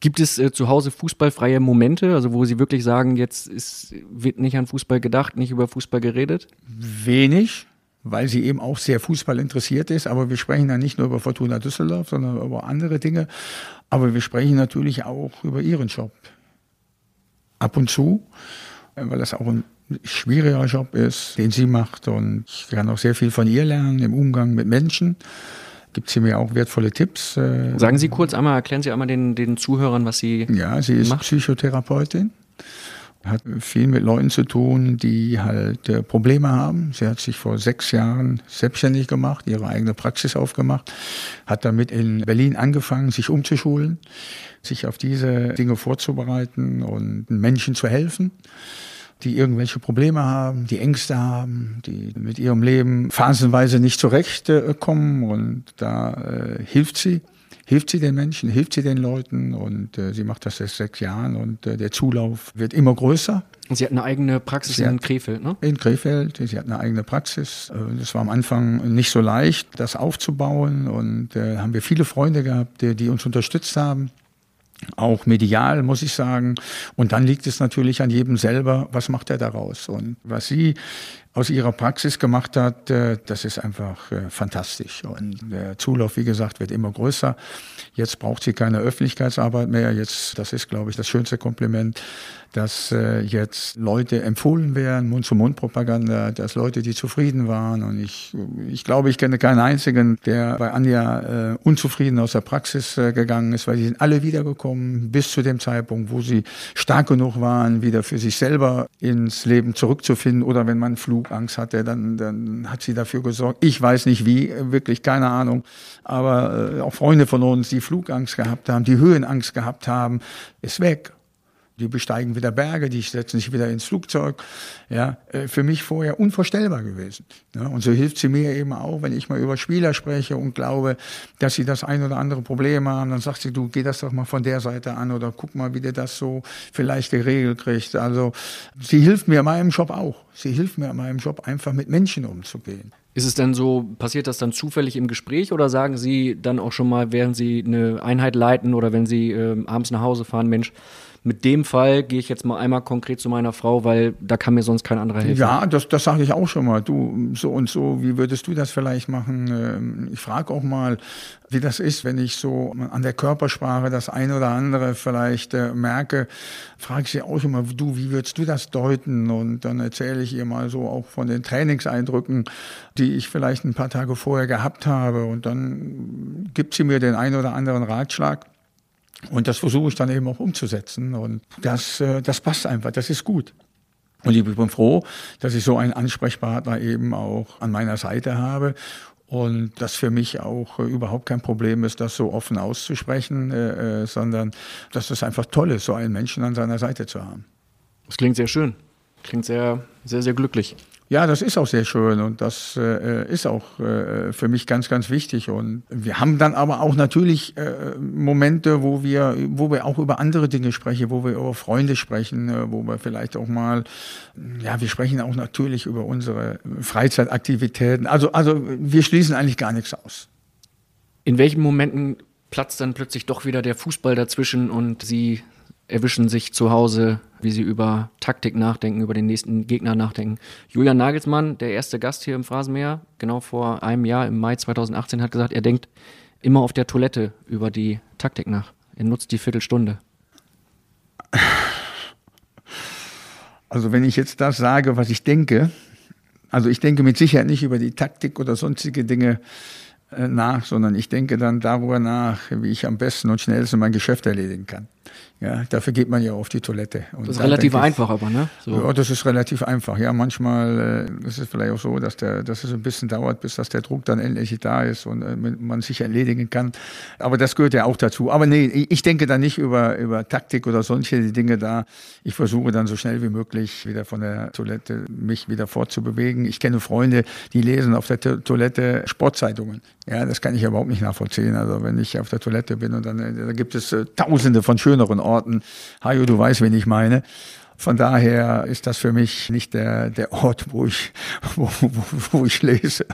B: Gibt es äh, zu Hause fußballfreie Momente, also wo Sie wirklich sagen, jetzt ist, wird nicht an Fußball gedacht, nicht über Fußball geredet?
A: Wenig, weil sie eben auch sehr Fußball interessiert ist. Aber wir sprechen dann nicht nur über Fortuna Düsseldorf, sondern über andere Dinge. Aber wir sprechen natürlich auch über ihren Job. Ab und zu, äh, weil das auch ein schwieriger Job ist, den sie macht. Und ich kann auch sehr viel von ihr lernen im Umgang mit Menschen. Gibt sie mir auch wertvolle Tipps. äh,
B: Sagen Sie kurz einmal, erklären Sie einmal den, den Zuhörern, was Sie.
A: Ja, sie ist
B: macht?
A: Psychotherapeutin, hat viel mit Leuten zu tun, die halt äh, Probleme haben. Sie hat sich vor sechs Jahren selbstständig gemacht, ihre eigene Praxis aufgemacht, hat damit in Berlin angefangen, sich umzuschulen, sich auf diese Dinge vorzubereiten und Menschen zu helfen. die irgendwelche Probleme haben, die Ängste haben, die mit ihrem Leben phasenweise nicht zurechtkommen und da äh, hilft sie hilft sie den Menschen, hilft sie den Leuten und äh, sie macht das seit sechs Jahren und äh, der Zulauf wird immer größer.
B: Sie hat eine eigene Praxis sie in Krefeld, ne?
A: In Krefeld. Sie hat eine eigene Praxis. Es war am Anfang nicht so leicht, das aufzubauen und äh, haben wir viele Freunde gehabt, die, die uns unterstützt haben auch medial, muss ich sagen. Und dann liegt es natürlich an jedem selber, was macht er daraus? Und was sie aus ihrer Praxis gemacht hat, äh, das ist einfach äh, fantastisch. Und der Zulauf, wie gesagt, wird immer größer. Jetzt braucht sie keine Öffentlichkeitsarbeit mehr. Jetzt, das ist, glaube ich, das schönste Kompliment, dass äh, jetzt Leute empfohlen werden, Mund-zu-Mund-Propaganda, dass Leute, die zufrieden waren. Und ich, ich glaube, ich kenne keinen einzigen, der bei Anja äh, unzufrieden aus der Praxis äh, gegangen ist, weil die sind alle wiedergekommen bis zu dem Zeitpunkt, wo sie stark genug waren, wieder für sich selber ins Leben zurückzufinden. Oder wenn man Flugangst hatte, dann, dann hat sie dafür gesorgt. Ich weiß nicht wie, wirklich keine Ahnung. Aber äh, auch Freunde von uns, die Flugangst gehabt haben, die Höhenangst gehabt haben, ist weg. Die besteigen wieder Berge, die setzen sich wieder ins Flugzeug. Ja, äh, für mich vorher unvorstellbar gewesen. Ja, und so hilft sie mir eben auch, wenn ich mal über Spieler spreche und glaube, dass sie das ein oder andere Problem haben. Dann sagt sie, du geh das doch mal von der Seite an oder guck mal, wie der das so vielleicht geregelt kriegt. Also sie hilft mir in meinem Job auch. Sie hilft mir in meinem Job einfach mit Menschen umzugehen.
B: Ist es denn so, passiert das dann zufällig im Gespräch oder sagen Sie dann auch schon mal, während Sie eine Einheit leiten oder wenn Sie äh, abends nach Hause fahren, Mensch, mit dem Fall gehe ich jetzt mal einmal konkret zu meiner Frau, weil da kann mir sonst kein anderer helfen.
A: Ja, das, das sage ich auch schon mal. Du, so und so, wie würdest du das vielleicht machen? Ähm, ich frage auch mal, wie das ist, wenn ich so an der Körpersprache das eine oder andere vielleicht äh, merke, frage ich sie auch immer, du, wie würdest du das deuten? Und dann erzähle ich ihr mal so auch von den Trainingseindrücken, die ich vielleicht ein paar Tage vorher gehabt habe. Und dann gibt sie mir den einen oder anderen Ratschlag. Und das versuche ich dann eben auch umzusetzen. Und das, äh, das passt einfach, das ist gut. Und ich bin froh, dass ich so einen Ansprechpartner eben auch an meiner Seite habe. Und das für mich auch äh, überhaupt kein Problem ist, das so offen auszusprechen, äh, äh, sondern dass es einfach toll ist, so einen Menschen an seiner Seite zu haben.
B: Das klingt sehr schön. Klingt sehr, sehr, sehr glücklich.
A: Ja, das ist auch sehr schön und das äh, ist auch äh, für mich ganz, ganz wichtig. Und wir haben dann aber auch natürlich äh, Momente, wo wir, wo wir auch über andere Dinge sprechen, wo wir über Freunde sprechen, äh, wo wir vielleicht auch mal, ja, wir sprechen auch natürlich über unsere Freizeitaktivitäten. Also, also wir schließen eigentlich gar nichts aus.
B: In welchen Momenten platzt dann plötzlich doch wieder der Fußball dazwischen und Sie erwischen sich zu Hause, wie sie über Taktik nachdenken, über den nächsten Gegner nachdenken. Julian Nagelsmann, der erste Gast hier im Phrasenmäher, genau vor einem Jahr, im Mai 2018, hat gesagt, er denkt immer auf der Toilette über die Taktik nach. Er nutzt die Viertelstunde.
A: Also wenn ich jetzt das sage, was ich denke, also ich denke mit Sicherheit nicht über die Taktik oder sonstige Dinge äh, nach, sondern ich denke dann darüber nach, wie ich am besten und schnellsten mein Geschäft erledigen kann. Ja, dafür geht man ja auf die Toilette.
B: Und das ist relativ ich, einfach aber, ne?
A: So. Ja, das ist relativ einfach. Ja, manchmal äh, ist es vielleicht auch so, dass, der, dass es ein bisschen dauert, bis dass der Druck dann endlich da ist und äh, man sich erledigen kann. Aber das gehört ja auch dazu. Aber nee, ich denke da nicht über, über Taktik oder solche Dinge da. Ich versuche dann so schnell wie möglich wieder von der Toilette mich wieder fortzubewegen. Ich kenne Freunde, die lesen auf der Toilette Sportzeitungen. Ja, das kann ich überhaupt nicht nachvollziehen. Also wenn ich auf der Toilette bin und dann äh, da gibt es äh, tausende von schöneren Orten. Hajo, du weißt, wen ich meine. Von daher ist das für mich nicht der, der Ort, wo ich, wo, wo, wo ich lese.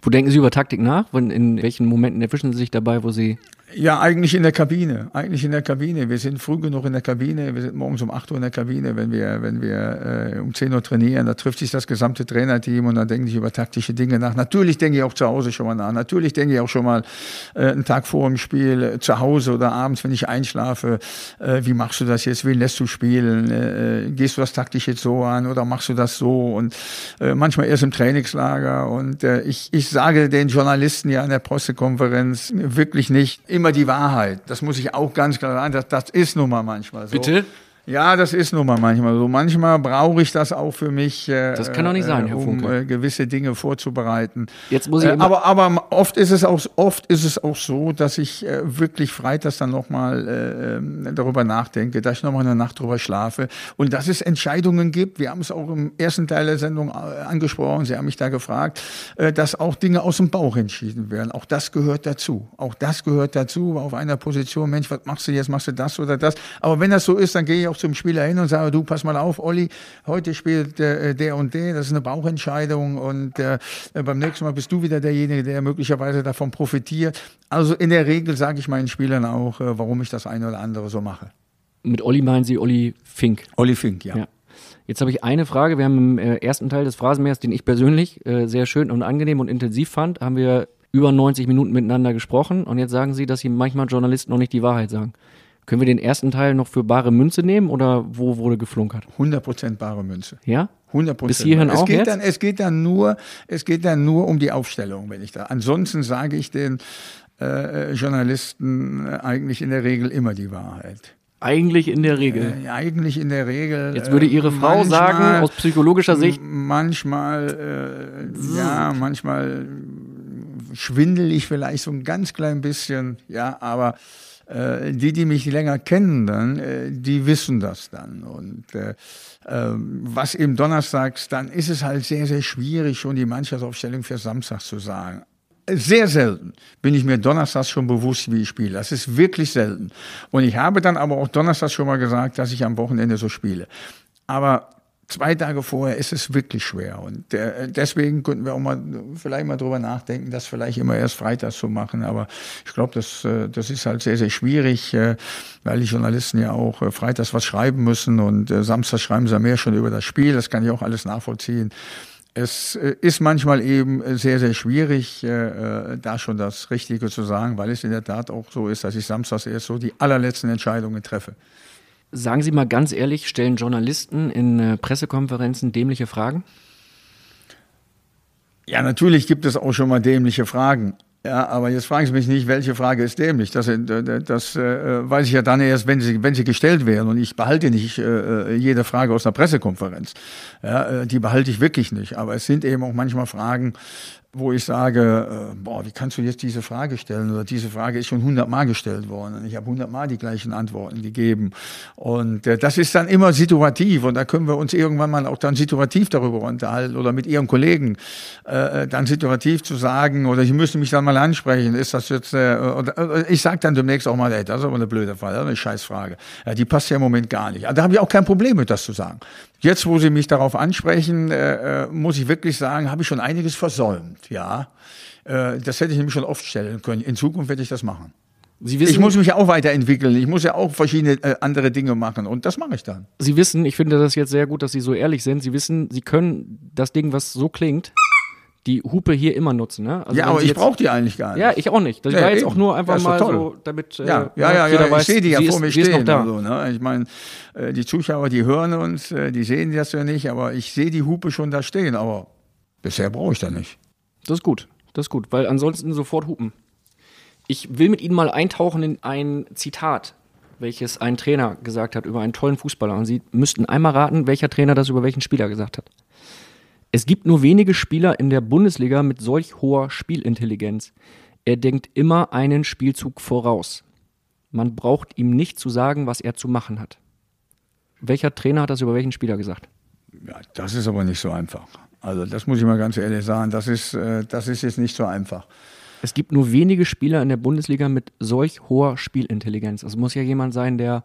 B: Wo denken Sie über Taktik nach? In welchen Momenten erwischen Sie sich dabei, wo Sie
A: ja, eigentlich in der Kabine. Eigentlich in der Kabine. Wir sind früh genug in der Kabine. Wir sind morgens um 8 Uhr in der Kabine, wenn wir, wenn wir äh, um 10 Uhr trainieren. Da trifft sich das gesamte Trainerteam und dann denke ich über taktische Dinge nach. Natürlich denke ich auch zu Hause schon mal nach. Natürlich denke ich auch schon mal äh, einen Tag vor dem Spiel äh, zu Hause oder abends, wenn ich einschlafe. Äh, wie machst du das jetzt? Wen lässt du spielen? Äh, äh, gehst du das taktisch jetzt so an oder machst du das so? Und äh, manchmal erst im Trainingslager. Und äh, ich, ich sage den Journalisten ja in der Pressekonferenz wirklich nicht immer die Wahrheit. Das muss ich auch ganz klar sagen. Das, das ist nun mal manchmal so.
B: Bitte?
A: Ja, das ist nun mal manchmal so. Manchmal brauche ich das auch für mich, äh,
B: Das kann doch nicht sein, Herr
A: um äh, gewisse Dinge vorzubereiten.
B: Jetzt muss ich
A: Äh, aber, aber oft ist es auch oft ist es auch so, dass ich äh, wirklich freitags dann nochmal äh, ähm, darüber nachdenke, dass ich nochmal eine Nacht drüber schlafe und dass es Entscheidungen gibt. Wir haben es auch im ersten Teil der Sendung äh, angesprochen. Sie haben mich da gefragt, äh, dass auch Dinge aus dem Bauch entschieden werden. Auch das gehört dazu. Auch das gehört dazu. Auf einer Position, Mensch, was machst du jetzt? Machst du das oder das? Aber wenn das so ist, dann gehe ich auch zum Spieler hin und sage, du, pass mal auf, Olli, heute spielt äh, der und der. Das ist eine Bauchentscheidung und äh, beim nächsten Mal bist du wieder derjenige, der möglicherweise davon profitiert. Also in der Regel sage ich meinen Spielern auch, äh, warum ich das eine oder andere so mache.
B: Mit Olli meinen Sie Olli Fink.
A: Olli Fink, ja.
B: Ja. Jetzt habe ich eine Frage. Wir haben im äh, ersten Teil des Phrasenmeers, den ich persönlich äh, sehr schön und angenehm und intensiv fand, haben wir über 90 Minuten miteinander gesprochen. Und jetzt sagen Sie, dass Sie manchmal Journalisten noch nicht die Wahrheit sagen. Können wir den ersten Teil noch für bare Münze nehmen oder wo wurde geflunkert?
A: 100% bare Münze.
B: Ja?
A: 100
B: Bis hierhin
A: es
B: auch
A: geht
B: jetzt?
A: Dann, es geht dann nur, es geht dann nur um die Aufstellung, wenn ich da. Ansonsten sage ich den äh, Journalisten äh, eigentlich in der Regel immer die Wahrheit.
B: Eigentlich in der Regel.
A: Äh, eigentlich in der Regel.
B: Jetzt würde
A: äh,
B: Ihre Frau
A: manchmal-
B: sagen, aus psychologischer Sicht,
A: Manchmal, äh, ja, manchmal schwindel ich vielleicht so ein ganz klein bisschen, ja, aber die, die mich länger kennen dann, äh, die wissen das dann. Und äh, ähm, was eben donnerstags, dann ist es halt sehr, sehr schwierig, schon die Mannschaftsaufstellung für Samstag zu sagen. Sehr selten bin ich mir donnerstags schon bewusst, wie ich spiele. Das ist wirklich selten. Und ich habe dann aber auch donnerstags schon mal gesagt, dass ich am Wochenende so spiele. Aber zwei Tage vorher ist es wirklich schwer. Und äh, deswegen könnten wir auch mal vielleicht mal drüber nachdenken, das vielleicht immer erst freitags zu machen. Aber ich glaube, das, äh, das ist halt sehr, sehr schwierig, äh, weil die Journalisten ja auch freitags was schreiben müssen und äh, samstags schreiben sie mehr schon über das Spiel. Das kann ich auch alles nachvollziehen. Es ist manchmal eben sehr, sehr schwierig, da schon das Richtige zu sagen, weil es in der Tat auch so ist, dass ich samstags erst so die allerletzten Entscheidungen treffe.
B: Sagen Sie mal ganz ehrlich, stellen Journalisten in äh, Pressekonferenzen dämliche Fragen?
A: Ja, natürlich gibt es auch schon mal dämliche Fragen. Ja, aber jetzt fragen Sie mich nicht, welche Frage ist dämlich. Das, äh, das äh, weiß ich ja dann erst, wenn sie, wenn sie gestellt werden. Und ich behalte nicht äh, jede Frage aus einer Pressekonferenz. Ja, äh, die behalte ich wirklich nicht. Aber es sind eben auch manchmal Fragen, wo ich sage, äh, boah, wie kannst du jetzt diese Frage stellen? Oder diese Frage ist schon hundertmal gestellt worden. Und ich habe hundertmal die gleichen Antworten gegeben. Und äh, das ist dann immer situativ. Und da können wir uns irgendwann mal auch dann situativ darüber unterhalten oder mit Ihren Kollegen äh, dann situativ zu sagen, oder Sie müssen mich dann mal ansprechen, ist das jetzt, äh, oder, oder ich sage dann demnächst auch mal, ey, das ist aber eine blöde Frage, eine Scheißfrage. Ja, die passt ja im Moment gar nicht. Also, da habe ich auch kein Problem mit, das zu sagen. Jetzt, wo Sie mich darauf ansprechen, äh, äh, muss ich wirklich sagen, habe ich schon einiges versäumt, ja. Äh, das hätte ich nämlich schon oft stellen können. In Zukunft werde ich das machen.
B: Sie wissen,
A: Ich muss mich auch weiterentwickeln. Ich muss ja auch verschiedene äh, andere Dinge machen. Und das mache ich dann.
B: Sie wissen, ich finde das jetzt sehr gut, dass Sie so ehrlich sind. Sie wissen, Sie können das Ding, was so klingt, die Hupe hier immer nutzen. Ne? Also
A: ja, aber ich brauche die eigentlich gar nicht.
B: Ja, ich auch nicht. Das
A: Ja,
B: war jetzt
A: eben.
B: auch nur einfach
A: Ja,
B: mal
A: toll.
B: so, damit äh,
A: Ja, ja, ja,
B: jeder
A: ja,
B: weiß,
A: ich sehe die ja vor
B: ist,
A: mir stehen. Also, ne? Ich meine, äh, die Zuschauer, die hören uns, äh, die sehen das ja nicht, aber ich sehe die Hupe schon da stehen. Aber bisher brauche ich da nicht.
B: Das ist gut. Das ist gut, weil ansonsten sofort hupen. Ich will mit Ihnen mal eintauchen in ein Zitat, welches ein Trainer gesagt hat über einen tollen Fußballer. Und Sie müssten einmal raten, welcher Trainer das über welchen Spieler gesagt hat. Es gibt nur wenige Spieler in der Bundesliga mit solch hoher Spielintelligenz. Er denkt immer einen Spielzug voraus. Man braucht ihm nicht zu sagen, was er zu machen hat. Welcher Trainer hat das über welchen Spieler gesagt?
A: Ja, das ist aber nicht so einfach. Also das muss ich mal ganz ehrlich sagen. Das ist, äh, das ist jetzt nicht so einfach.
B: Es gibt nur wenige Spieler in der Bundesliga mit solch hoher Spielintelligenz. Es muss ja jemand sein, der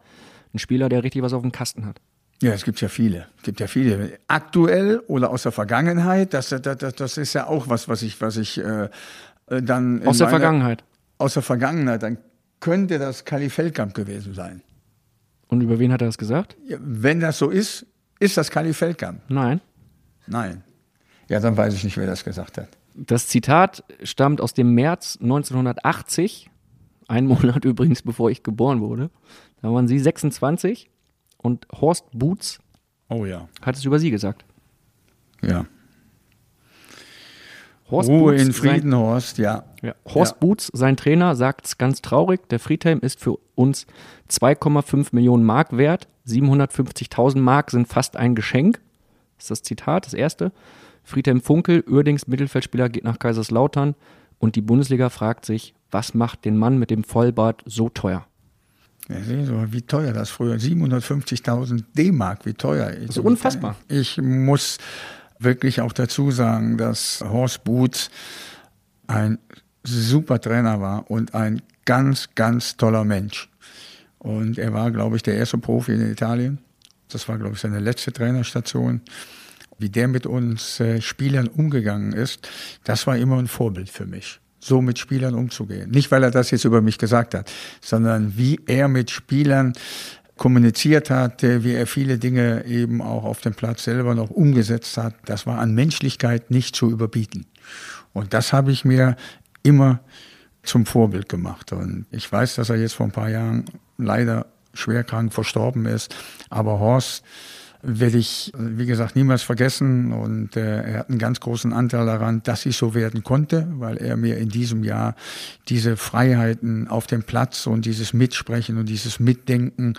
B: ein Spieler, der richtig was auf dem Kasten hat.
A: Ja, es gibt ja viele. Es gibt ja viele. Aktuell oder aus der Vergangenheit, das, das, das, ist ja auch was, was ich, was ich äh, dann. in
B: Aus der
A: meiner-
B: Vergangenheit.
A: Aus der Vergangenheit, dann könnte das Kali Feldkamp gewesen sein.
B: Und über wen hat er das gesagt?
A: Ja, wenn das so ist, ist das Kali Feldkamp.
B: Nein.
A: Nein. Ja, dann weiß ich nicht, wer das gesagt hat.
B: Das Zitat stammt aus dem März 1980, ein Monat übrigens, bevor ich geboren wurde. Da waren Sie 26 und Horst Boots
A: Oh ja.
B: hat es über Sie gesagt.
A: Ja.
B: Horst
A: Ruhe
B: Boots,
A: in Frieden,
B: sein,
A: Horst, ja.
B: ja. Horst
A: Ja.
B: Boots, sein Trainer, sagt es ganz traurig, der Friedhelm ist für uns 2,5 Millionen Mark wert. 750.000 Mark sind fast ein Geschenk. Das ist das Zitat, das erste. Friedhelm Funkel, Uerdings Mittelfeldspieler, geht nach Kaiserslautern und die Bundesliga fragt sich, was macht den Mann mit dem Vollbart so teuer?
A: Ja, sehen Sie, wie teuer das früher, 750.000 D-Mark, wie teuer. Das
B: ist unfassbar.
A: Ich muss wirklich auch dazu sagen, dass Horst Boots ein super Trainer war und ein ganz, ganz toller Mensch. Und er war, glaube ich, der erste Profi in Italien. Das war, glaube ich, seine letzte Trainerstation. Wie der mit uns äh, Spielern umgegangen ist, das war immer ein Vorbild für mich so mit Spielern umzugehen. Nicht, weil er das jetzt über mich gesagt hat, sondern wie er mit Spielern kommuniziert hat, wie er viele Dinge eben auch auf dem Platz selber noch umgesetzt hat. Das war an Menschlichkeit nicht zu überbieten. Und das habe ich mir immer zum Vorbild gemacht. Und ich weiß, dass er jetzt vor ein paar Jahren leider schwerkrank verstorben ist. Aber Horst werde ich, wie gesagt, niemals vergessen. Und äh, er hat einen ganz großen Anteil daran, dass ich so werden konnte, weil er mir in diesem Jahr diese Freiheiten auf dem Platz und dieses Mitsprechen und dieses Mitdenken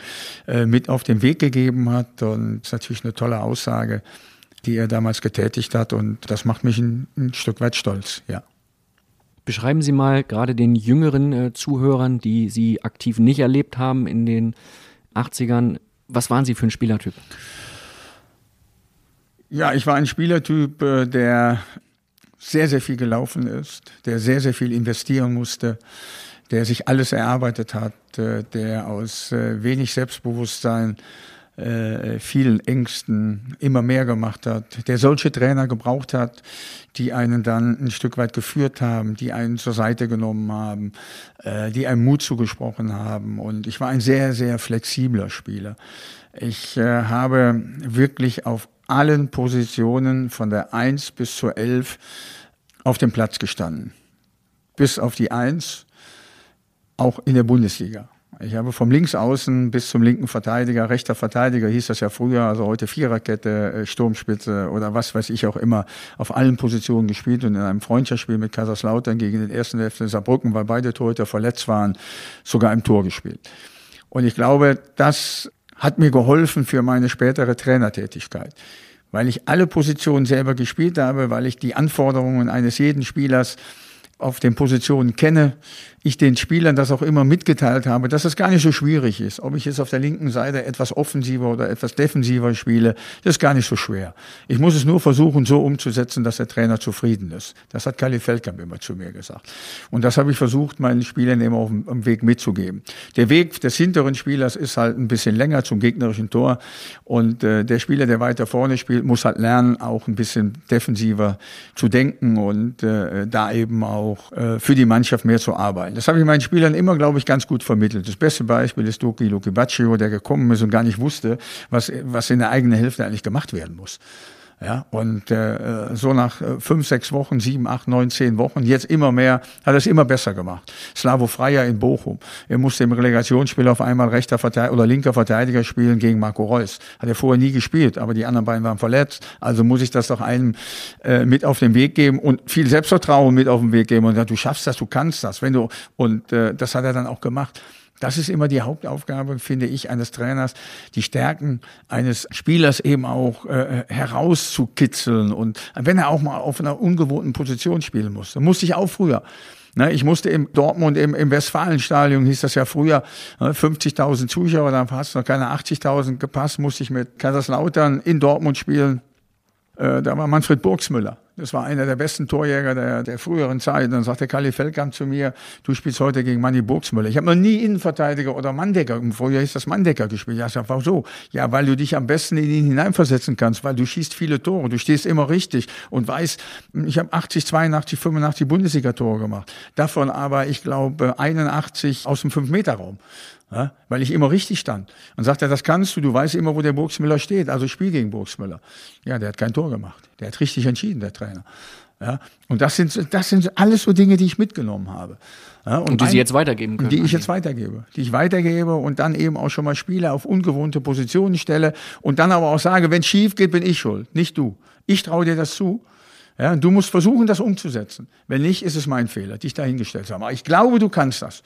A: äh, mit auf den Weg gegeben hat. Und das ist natürlich eine tolle Aussage, die er damals getätigt hat. Und das macht mich ein, ein Stück weit stolz, ja.
B: Beschreiben Sie mal gerade den jüngeren äh, Zuhörern, die Sie aktiv nicht erlebt haben in den 80ern, was waren Sie für ein Spielertyp?
A: Ja, ich war ein Spielertyp, äh, der sehr, sehr viel gelaufen ist, der sehr, sehr viel investieren musste, der sich alles erarbeitet hat, äh, der aus äh, wenig Selbstbewusstsein, vielen Ängsten immer mehr gemacht hat, der solche Trainer gebraucht hat, die einen dann ein Stück weit geführt haben, die einen zur Seite genommen haben, die einem Mut zugesprochen haben. Und ich war ein sehr, sehr flexibler Spieler. Ich habe wirklich auf allen Positionen von der 1 bis zur 11 auf dem Platz gestanden. Bis auf die 1, auch in der Bundesliga. Ich habe vom Linksaußen bis zum linken Verteidiger, rechter Verteidiger hieß das ja früher, also heute Viererkette, Sturmspitze oder was weiß ich auch immer, auf allen Positionen gespielt und in einem Freundschaftsspiel mit Kaiserslautern gegen den ersten FC Saarbrücken, weil beide Torhüter verletzt waren, sogar im Tor gespielt. Und ich glaube, das hat mir geholfen für meine spätere Trainertätigkeit, weil ich alle Positionen selber gespielt habe, weil ich die Anforderungen eines jeden Spielers auf den Positionen kenne, ich den Spielern das auch immer mitgeteilt habe, dass es gar nicht so schwierig ist. Ob ich jetzt auf der linken Seite etwas offensiver oder etwas defensiver spiele, das ist gar nicht so schwer. Ich muss es nur versuchen, so umzusetzen, dass der Trainer zufrieden ist. Das hat Kali Feldkamp immer zu mir gesagt. Und das habe ich versucht, meinen Spielern immer auf dem Weg mitzugeben. Der Weg des hinteren Spielers ist halt ein bisschen länger zum gegnerischen Tor. Und äh, der Spieler, der weiter vorne spielt, muss halt lernen, auch ein bisschen defensiver zu denken und äh, da eben auch äh, für die Mannschaft mehr zu arbeiten. Das habe ich meinen Spielern immer, glaube ich, ganz gut vermittelt. Das beste Beispiel ist Doki Luki Baccio, der gekommen ist und gar nicht wusste, was, was in der eigenen Hälfte eigentlich gemacht werden muss. Ja, und äh, so nach äh, fünf, sechs Wochen, sieben, acht, neun, zehn Wochen, jetzt immer mehr, hat er es immer besser gemacht. Slavo Freier in Bochum. Er musste im Relegationsspiel auf einmal rechter Verteidiger oder linker Verteidiger spielen gegen Marco Reus. Hat er vorher nie gespielt, aber die anderen beiden waren verletzt. Also muss ich das doch einem äh, mit auf den Weg geben und viel Selbstvertrauen mit auf den Weg geben und sagen, du schaffst das, du kannst das. Wenn du und äh, das hat er dann auch gemacht. Das ist immer die Hauptaufgabe, finde ich, eines Trainers, die Stärken eines Spielers eben auch äh, herauszukitzeln. Und wenn er auch mal auf einer ungewohnten Position spielen muss, dann musste ich auch früher. Ne, ich musste im Dortmund im, im Westfalenstadion, hieß das ja früher, ne, 50.000 Zuschauer, da hast noch keine 80.000 gepasst, musste ich mit Kaiserslautern in Dortmund spielen. Äh, da war Manfred Burgsmüller. Das war einer der besten Torjäger der, der früheren Zeit. Dann sagte Kali Feldkamp zu mir, du spielst heute gegen Manni Burgsmüller. Ich habe noch nie Innenverteidiger oder Manndecker, vorher ist das Manndecker gespielt. Ja, ich sag, so. Ja, weil du dich am besten in ihn hineinversetzen kannst, weil du schießt viele Tore, du stehst immer richtig und weißt, ich habe 80, 82, 85 Bundesliga-Tore gemacht. Davon aber, ich glaube, 81 aus dem 5-Meter-Raum. Ja, weil ich immer richtig stand. Und sagt er, das kannst du, du weißt immer, wo der Burgsmüller steht, also spiel gegen Burgsmüller. Ja, der hat kein Tor gemacht. Der hat richtig entschieden, der Trainer. Ja, und das sind, das sind alles so Dinge, die ich mitgenommen habe. Ja,
B: und, und die ein, Sie jetzt weitergeben können.
A: Die ich jetzt weitergebe. Die ich weitergebe und dann eben auch schon mal Spieler auf ungewohnte Positionen stelle und dann aber auch sage, wenn es schief geht, bin ich schuld, nicht du. Ich traue dir das zu. Ja, du musst versuchen, das umzusetzen. Wenn nicht, ist es mein Fehler, dich dahingestellt zu haben. Aber ich glaube, du kannst das.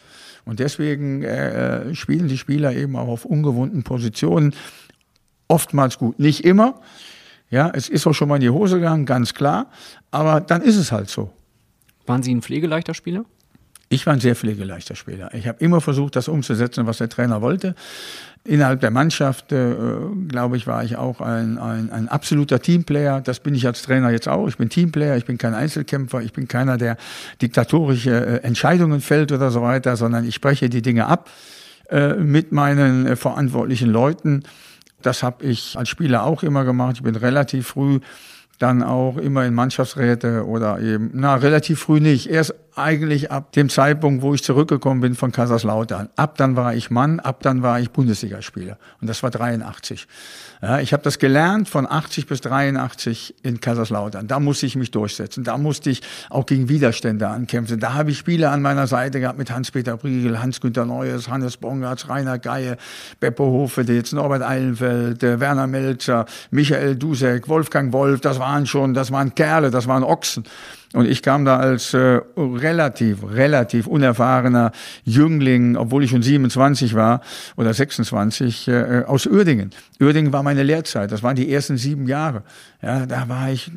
A: Und deswegen äh, spielen die Spieler eben auch auf ungewohnten Positionen oftmals gut. Nicht immer. Ja, es ist auch schon mal in die Hose gegangen, ganz klar. Aber dann ist es halt so.
B: Waren Sie ein pflegeleichter Spieler?
A: Ich war ein sehr pflegeleichter Spieler. Ich habe immer versucht, das umzusetzen, was der Trainer wollte. Innerhalb der Mannschaft, äh, glaube ich, war ich auch ein, ein, ein absoluter Teamplayer. Das bin ich als Trainer jetzt auch. Ich bin Teamplayer, ich bin kein Einzelkämpfer, ich bin keiner, der diktatorische äh, Entscheidungen fällt oder so weiter, sondern ich spreche die Dinge ab äh, mit meinen äh, verantwortlichen Leuten. Das habe ich als Spieler auch immer gemacht. Ich bin relativ früh dann auch immer in Mannschaftsräte oder eben, na, relativ früh nicht. Erst eigentlich ab dem Zeitpunkt, wo ich zurückgekommen bin von Kaiserslautern. Ab dann war ich Mann, ab dann war ich Bundesligaspieler. Und das war 83. Ja, ich habe das gelernt von 80 bis 83 in Kaiserslautern. Da musste ich mich durchsetzen. Da musste ich auch gegen Widerstände ankämpfen. Da habe ich Spieler an meiner Seite gehabt mit Hans-Peter Briegel, Hans-Günter Neues, Hannes Bongartz, Rainer Geie, Beppo Hofeditz, Norbert Eilenfeld, äh, Werner Melzer, Michael Dusek, Wolfgang Wolf. Das waren schon, das waren Kerle, das waren Ochsen. Und ich kam da als äh, relativ, relativ unerfahrener Jüngling, obwohl ich schon 27 war oder 26, äh, aus Uerdingen. Uerdingen war meine Lehrzeit. Das waren die ersten sieben Jahre. Ja, da war ich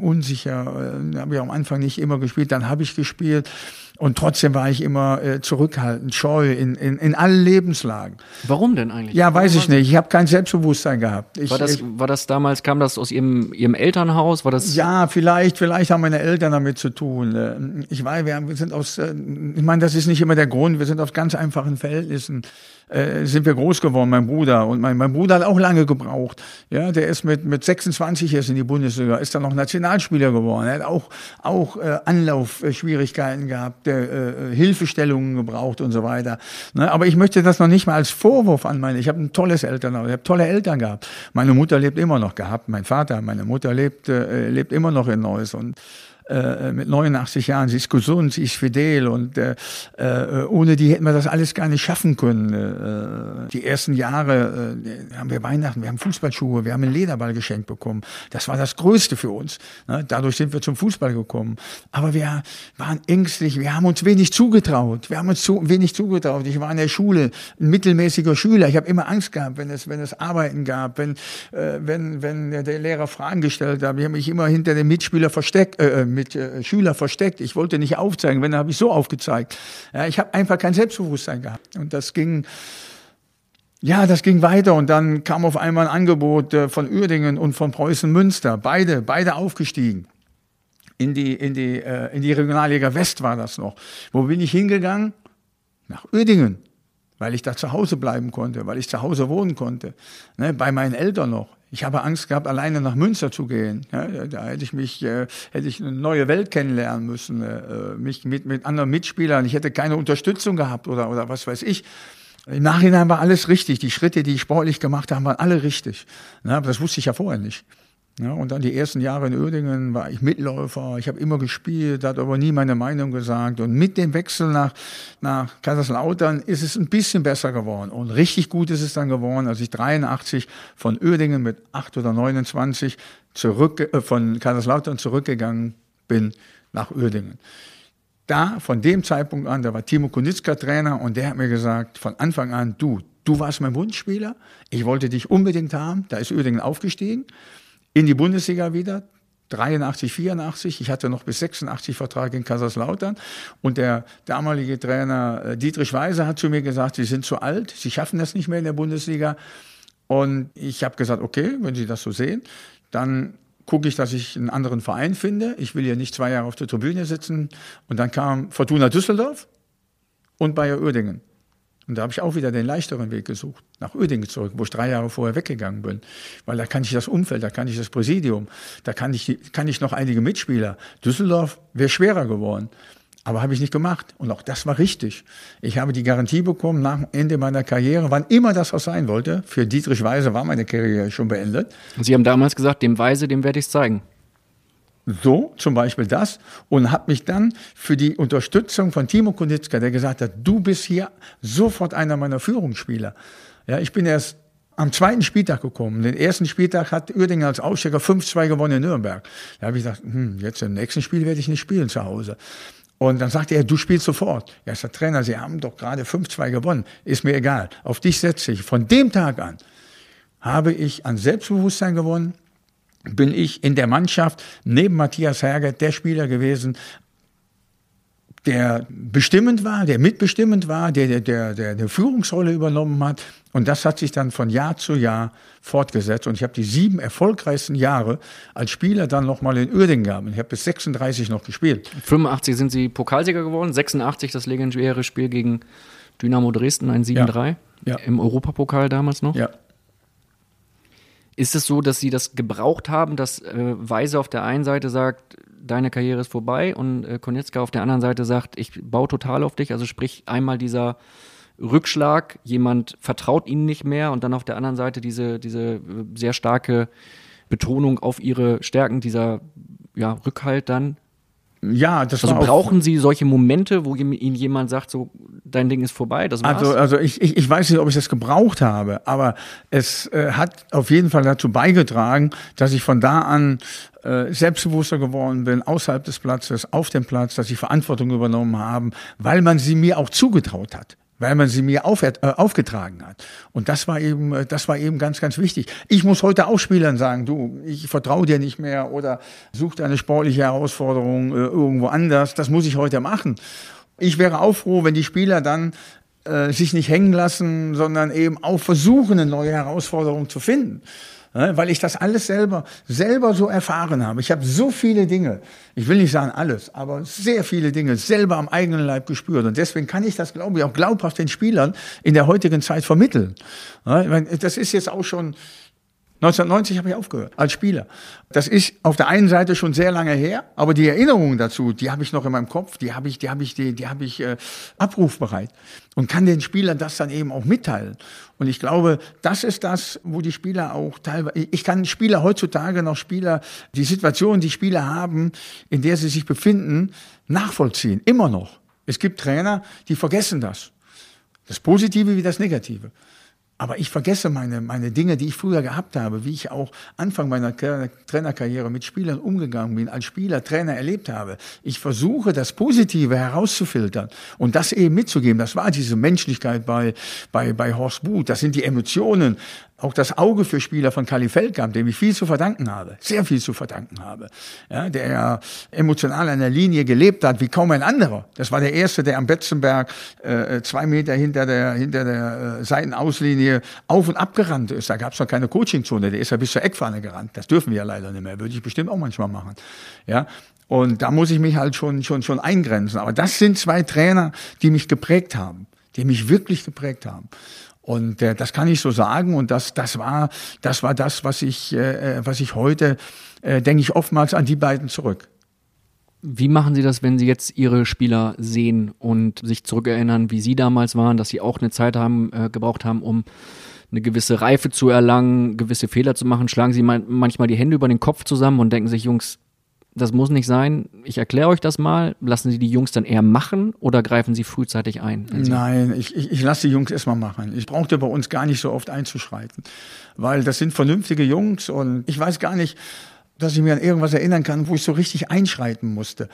A: unsicher. Da habe ich am Anfang nicht immer gespielt. Dann habe ich gespielt. Und trotzdem war ich immer äh, zurückhaltend, scheu in, in, in allen Lebenslagen.
B: Warum denn eigentlich?
A: Ja, weiß ich nicht. Ich habe kein Selbstbewusstsein gehabt. Ich,
B: war, das, war das damals, kam das aus Ihrem, Ihrem Elternhaus? War das
A: ja, vielleicht, vielleicht haben meine Eltern damit zu tun. Äh, ich weiß, wir, wir sind aus, äh, ich meine, das ist nicht immer der Grund, wir sind aus ganz einfachen Verhältnissen äh, sind wir groß geworden, mein Bruder. Und mein, mein Bruder hat auch lange gebraucht. Ja, der ist mit, mit 26 jetzt in die Bundesliga, ist dann noch Nationalspieler geworden. Er hat auch, auch äh, Anlaufschwierigkeiten gehabt, äh, Hilfestellungen gebraucht und so weiter. Ne? Aber ich möchte das noch nicht mal als Vorwurf an meine. Ich habe ein tolles Elternhaus, ich habe tolle Eltern gehabt. Meine Mutter lebt immer noch gehabt, mein Vater, meine Mutter lebt, äh, lebt immer noch in Neuss. Und äh, mit 89 Jahren, sie ist gesund, sie ist fidel und äh, äh, ohne die hätten wir das alles gar nicht schaffen können. Äh, die ersten Jahre äh, haben wir Weihnachten, wir haben Fußballschuhe, wir haben einen Lederball geschenkt bekommen. Das war das Größte für uns. Ne? Dadurch sind wir zum Fußball gekommen. Aber wir waren ängstlich, wir haben uns wenig zugetraut. Wir haben uns zu, wenig zugetraut. Ich war in der Schule ein mittelmäßiger Schüler. Ich habe immer Angst gehabt, wenn es, wenn es Arbeiten gab, wenn, äh, wenn, wenn der Lehrer Fragen gestellt hat. Ich habe mich immer hinter dem Mitspieler versteckt, äh, mit äh, Schüler versteckt. Ich wollte nicht aufzeigen, wenn, dann habe ich so aufgezeigt. Ja, ich habe einfach kein Selbstbewusstsein gehabt. Und das ging, ja, das ging weiter und dann kam auf einmal ein Angebot äh, von Uerdingen und von Preußen Münster. Beide, beide aufgestiegen. In die, in die, äh, in die Regionalliga West war das noch. Wo bin ich hingegangen? Nach Uerdingen weil ich da zu Hause bleiben konnte, weil ich zu Hause wohnen konnte, ne, bei meinen Eltern noch. Ich habe Angst gehabt, alleine nach Münster zu gehen. Ja, da hätte ich mich, äh, hätte ich eine neue Welt kennenlernen müssen, äh, mich mit, mit anderen Mitspielern. Ich hätte keine Unterstützung gehabt oder, oder was weiß ich. Im Nachhinein war alles richtig. Die Schritte, die ich sportlich gemacht habe, waren alle richtig. Aber das wusste ich ja vorher nicht. Ja, und dann die ersten Jahre in Uerdingen war ich Mitläufer, ich habe immer gespielt, hat aber nie meine Meinung gesagt. Und mit dem Wechsel nach, nach Kaiserslautern ist es ein bisschen besser geworden. Und richtig gut ist es dann geworden, als ich 83 von Uerdingen mit 8 oder 29 zurück, äh, von Kaiserslautern zurückgegangen bin nach Uerdingen. Da, von dem Zeitpunkt an, da war Timo Kunitzka Trainer und der hat mir gesagt, von Anfang an, du, du warst mein Wunschspieler, ich wollte dich unbedingt haben, da ist Uerdingen aufgestiegen in die Bundesliga wieder. 83, 84. Ich hatte noch bis 86 Vertrag in Kaiserslautern. Und der damalige Trainer äh, Dietrich Weise hat zu mir gesagt, Sie sind zu alt, Sie schaffen das nicht mehr in der Bundesliga. Und ich habe gesagt, okay, wenn Sie das so sehen, dann gucke ich, dass ich einen anderen Verein finde. Ich will ja nicht zwei Jahre auf der Tribüne sitzen. Und dann kam Fortuna Düsseldorf und Bayer Uerdingen. Und da habe ich auch wieder den leichteren Weg gesucht, nach Uerdingen zurück, wo ich drei Jahre vorher weggegangen bin. Weil da kann ich das Umfeld, da kann ich das Präsidium, da kann ich, kann ich noch einige Mitspieler. Düsseldorf wäre schwerer geworden. Aber habe ich nicht gemacht. Und auch das war richtig. Ich habe die Garantie bekommen nach Ende meiner Karriere, wann immer das was sein wollte. Für Dietrich Weise war meine Karriere schon beendet.
B: Und Sie haben damals gesagt, dem Weise, dem werde ich es zeigen.
A: So, zum Beispiel das. Und habe mich dann für die Unterstützung von Timo Kunitzka, der gesagt hat, du bist hier sofort einer meiner Führungsspieler. Ja, ich bin erst am zweiten Spieltag gekommen. Den ersten Spieltag hat Uerdingen als Aufsteiger 5-2 gewonnen in Nürnberg. Da habe ich gedacht, hm, jetzt im nächsten Spiel werde ich nicht spielen zu Hause. Und dann sagte er, du spielst sofort. Ja, ich sagte, Trainer, Sie haben doch gerade 5-2 gewonnen. Ist mir egal. Auf dich setze ich. Von dem Tag an habe ich an Selbstbewusstsein gewonnen, bin ich in der Mannschaft neben Matthias Herget der Spieler gewesen, der bestimmend war, der mitbestimmend war, der, der, der, der eine Führungsrolle übernommen hat. Und das hat sich dann von Jahr zu Jahr fortgesetzt. Und ich habe die sieben erfolgreichsten Jahre als Spieler dann nochmal in Uerdingen gehabt. Ich habe bis 36 noch gespielt.
B: 85 sind Sie Pokalsieger geworden, 86 das legendäre Spiel gegen Dynamo Dresden, ein 7-3 ja. ja. im Europapokal damals noch.
A: Ja.
B: Ist es so, dass Sie das gebraucht haben, dass äh, Weise auf der einen Seite sagt, deine Karriere ist vorbei und äh, Konietzka auf der anderen Seite sagt, ich baue total auf dich. Also sprich einmal dieser Rückschlag, jemand vertraut ihnen nicht mehr und dann auf der anderen Seite diese, diese äh, sehr starke Betonung auf ihre Stärken, dieser ja, Rückhalt dann.
A: Ja, das
B: also brauchen Sie solche Momente, wo Ihnen jemand sagt, so dein Ding ist vorbei, das
A: war's? Also, also ich, ich, ich weiß nicht, ob ich das gebraucht habe, aber es äh, hat auf jeden Fall dazu beigetragen, dass ich von da an äh, selbstbewusster geworden bin, außerhalb des Platzes, auf dem Platz, dass ich Verantwortung übernommen habe, weil man sie mir auch zugetraut hat weil man sie mir auf, äh, aufgetragen hat. Und das war eben, äh, das war eben ganz, ganz wichtig. Ich muss heute auch Spielern sagen, du, ich vertraue dir nicht mehr oder such eine sportliche Herausforderung äh, irgendwo anders. Das muss ich heute machen. Ich wäre auch froh, wenn die Spieler dann äh, sich nicht hängen lassen, sondern eben auch versuchen, eine neue Herausforderung zu finden weil ich das alles selber, selber so erfahren habe. Ich habe so viele Dinge, ich will nicht sagen alles, aber sehr viele Dinge selber am eigenen Leib gespürt. Und deswegen kann ich das, glaube ich, auch glaubhaft den Spielern in der heutigen Zeit vermitteln. Das ist jetzt auch schon 1990 habe ich aufgehört als Spieler. Das ist auf der einen Seite schon sehr lange her, aber die Erinnerungen dazu, die habe ich noch in meinem Kopf, die habe ich, die habe ich, die, die habe ich äh, abrufbereit und kann den Spielern das dann eben auch mitteilen. Und ich glaube, das ist das, wo die Spieler auch teilweise, ich kann Spieler heutzutage noch Spieler, die Situation, die Spieler haben, in der sie sich befinden, nachvollziehen. Immer noch. Es gibt Trainer, die vergessen das. Das Positive wie das Negative. Aber ich vergesse meine, meine Dinge, die ich früher gehabt habe, wie ich auch Anfang meiner Trainerkarriere mit Spielern umgegangen bin, als Spieler, Trainer erlebt habe. Ich versuche, das Positive herauszufiltern und das eben mitzugeben. Das war diese Menschlichkeit bei, bei, bei Horst Buth. Das sind die Emotionen auch das Auge für Spieler von Kali Feldkamp, dem ich viel zu verdanken habe, sehr viel zu verdanken habe, ja, der ja emotional an der Linie gelebt hat wie kaum ein anderer. Das war der erste, der am Betzenberg äh, zwei Meter hinter der hinter der äh, Seitenauslinie auf und ab gerannt ist. Da gab es noch keine Coachingzone, der ist ja bis zur Eckfahne gerannt. Das dürfen wir ja leider nicht mehr. Würde ich bestimmt auch manchmal machen. Ja, und da muss ich mich halt schon schon schon eingrenzen. Aber das sind zwei Trainer, die mich geprägt haben, die mich wirklich geprägt haben. Und äh, das kann ich so sagen. Und das, das war, das war das, was ich, äh, äh, was ich heute, äh, denke ich, oftmals an die beiden zurück.
B: Wie machen Sie das, wenn Sie jetzt Ihre Spieler sehen und sich zurückerinnern, wie Sie damals waren, dass Sie auch eine Zeit haben, äh, gebraucht haben, um eine gewisse Reife zu erlangen, gewisse Fehler zu machen? Schlagen Sie manchmal die Hände über den Kopf zusammen und denken sich, Jungs, das muss nicht sein. Ich erkläre euch das mal. Lassen Sie die Jungs dann eher machen oder greifen Sie frühzeitig ein?
A: Nein, ich, ich, ich lasse die Jungs erstmal machen. Ich brauchte bei uns gar nicht so oft einzuschreiten, weil das sind vernünftige Jungs und ich weiß gar nicht, dass ich mir an irgendwas erinnern kann, wo ich so richtig einschreiten musste.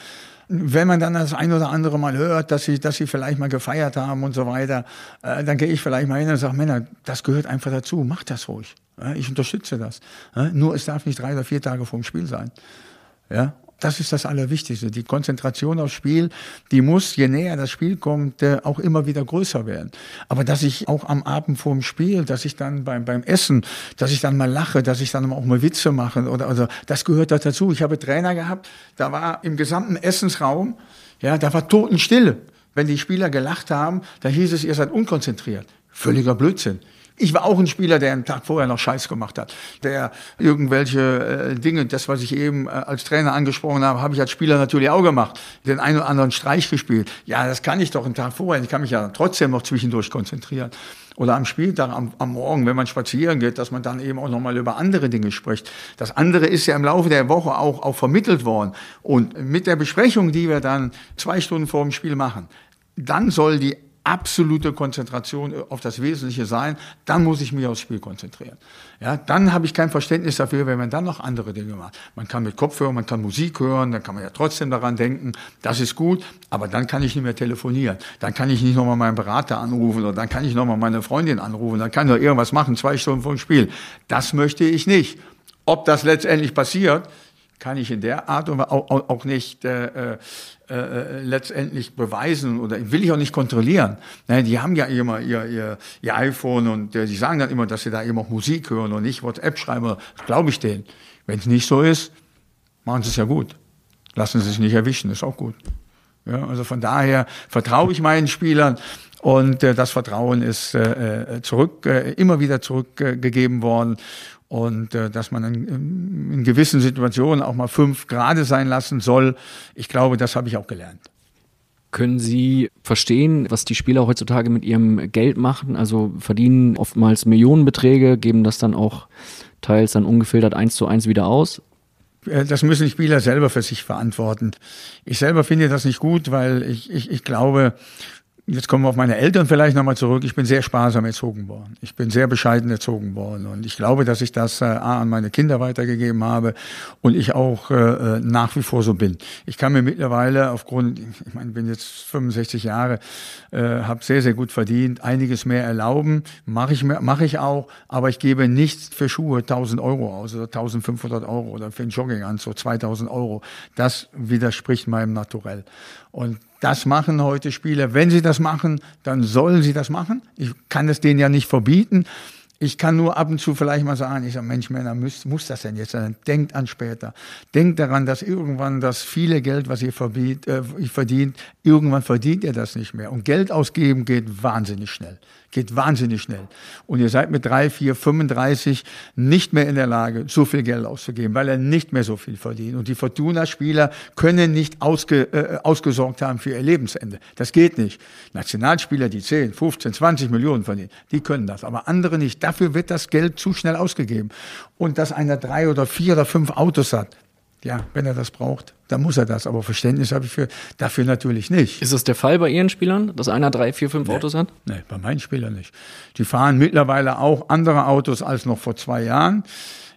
A: Wenn man dann das ein oder andere Mal hört, dass sie, dass sie vielleicht mal gefeiert haben und so weiter, äh, dann gehe ich vielleicht mal hin und sage, Männer, das gehört einfach dazu, macht das ruhig. ich unterstütze das. nur es darf nicht drei oder vier Tage vor dem Spiel sein. Ja, das ist das Allerwichtigste. Die Konzentration aufs Spiel, die muss, je näher das Spiel kommt, äh, auch immer wieder größer werden. Aber dass ich auch am Abend vor dem Spiel, dass ich dann beim, beim Essen, dass ich dann mal lache, dass ich dann auch mal Witze mache oder, also, das gehört dazu. Ich habe Trainer gehabt, da war im gesamten Essensraum, ja, da war Totenstille. Wenn die Spieler gelacht haben, da hieß es, ihr seid unkonzentriert. Völliger Blödsinn. Ich war auch ein Spieler, der einen Tag vorher noch Scheiß gemacht hat, der irgendwelche äh, Dinge, das was ich eben äh, als Trainer angesprochen habe, habe ich als Spieler natürlich auch gemacht, den einen oder anderen Streich gespielt. Ja, das kann ich doch einen Tag vorher. Ich kann mich ja trotzdem noch zwischendurch konzentrieren. Oder am Spieltag, am, am Morgen, wenn man spazieren geht, dass man dann eben auch nochmal über andere Dinge spricht. Das andere ist ja im Laufe der Woche auch, auch vermittelt worden. Und mit der Besprechung, die wir dann zwei Stunden vor dem Spiel machen, dann soll die absolute Konzentration auf das Wesentliche sein, dann muss ich mich aufs Spiel konzentrieren. Ja, dann habe ich kein Verständnis dafür, wenn man dann noch andere Dinge macht. Man kann mit Kopfhörer, man kann Musik hören, dann kann man ja trotzdem daran denken, das ist gut, aber dann kann ich nicht mehr telefonieren. Dann kann ich nicht nochmal meinen Berater anrufen oder dann kann ich nochmal meine Freundin anrufen, dann kann ich noch irgendwas machen, zwei Stunden vor dem Spiel. Das möchte ich nicht. Ob das letztendlich passiert, kann ich in der Art und auch, auch nicht äh, äh, äh, letztendlich beweisen oder will ich auch nicht kontrollieren. Ne, die haben ja immer ihr, ihr, ihr iPhone und äh, die sagen dann immer, dass sie da eben auch Musik hören und nicht WhatsApp schreiben. Glaube ich denen. Wenn es nicht so ist, machen sie es ja gut. Lassen sie sich nicht erwischen, ist auch gut. Ja, also von daher vertraue ich meinen Spielern und äh, das Vertrauen ist äh, äh zurück, äh, immer wieder zurückgegeben worden und äh, dass man in, in gewissen Situationen auch mal fünf Grade sein lassen soll. Ich glaube, das habe ich auch gelernt.
B: Können Sie verstehen, was die Spieler heutzutage mit ihrem Geld machen? Also verdienen oftmals Millionenbeträge, geben das dann auch teils dann ungefiltert eins zu eins wieder aus?
A: Äh, das müssen die Spieler selber für sich verantworten. Ich selber finde das nicht gut, weil ich, ich, ich glaube, Jetzt kommen wir auf meine Eltern vielleicht nochmal zurück. Ich bin sehr sparsam erzogen worden. Ich bin sehr bescheiden erzogen worden. Und ich glaube, dass ich das äh, an meine Kinder weitergegeben habe und ich auch äh, äh nach wie vor so bin. Ich kann mir mittlerweile aufgrund, ich meine, bin jetzt 65 Jahre, äh, habe sehr, sehr gut verdient, einiges mehr erlauben. Mache ich, mach ich auch, aber ich gebe nicht für Schuhe 1000 Euro aus oder 1500 Euro oder für einen Jogginganzug 2000 Euro. Das widerspricht meinem Naturell. Und das machen heute Spieler. Wenn sie das machen, dann sollen sie das machen. Ich kann es denen ja nicht verbieten. Ich kann nur ab und zu vielleicht mal sagen, ich sage, Mensch, Männer, muss, muss das denn jetzt sein? Denkt an später. Denkt daran, dass irgendwann das viele Geld, was ihr verdient, äh, verdient, irgendwann verdient ihr das nicht mehr. Und Geld ausgeben geht wahnsinnig schnell geht wahnsinnig schnell. Und ihr seid mit drei, vier, 35 nicht mehr in der Lage, so viel Geld auszugeben, weil er nicht mehr so viel verdient. Und die Fortuna-Spieler können nicht ausge, äh, ausgesorgt haben für ihr Lebensende. Das geht nicht. Nationalspieler, die 10, 15, 20 Millionen verdienen, die können das. Aber andere nicht. Dafür wird das Geld zu schnell ausgegeben. Und dass einer drei oder vier oder fünf Autos hat, ja, wenn er das braucht, dann muss er das. Aber Verständnis habe ich für, dafür natürlich nicht.
B: Ist das der Fall bei Ihren Spielern, dass einer drei, vier, fünf
A: nee,
B: Autos hat?
A: Nee, bei meinen Spielern nicht. Die fahren mittlerweile auch andere Autos als noch vor zwei Jahren.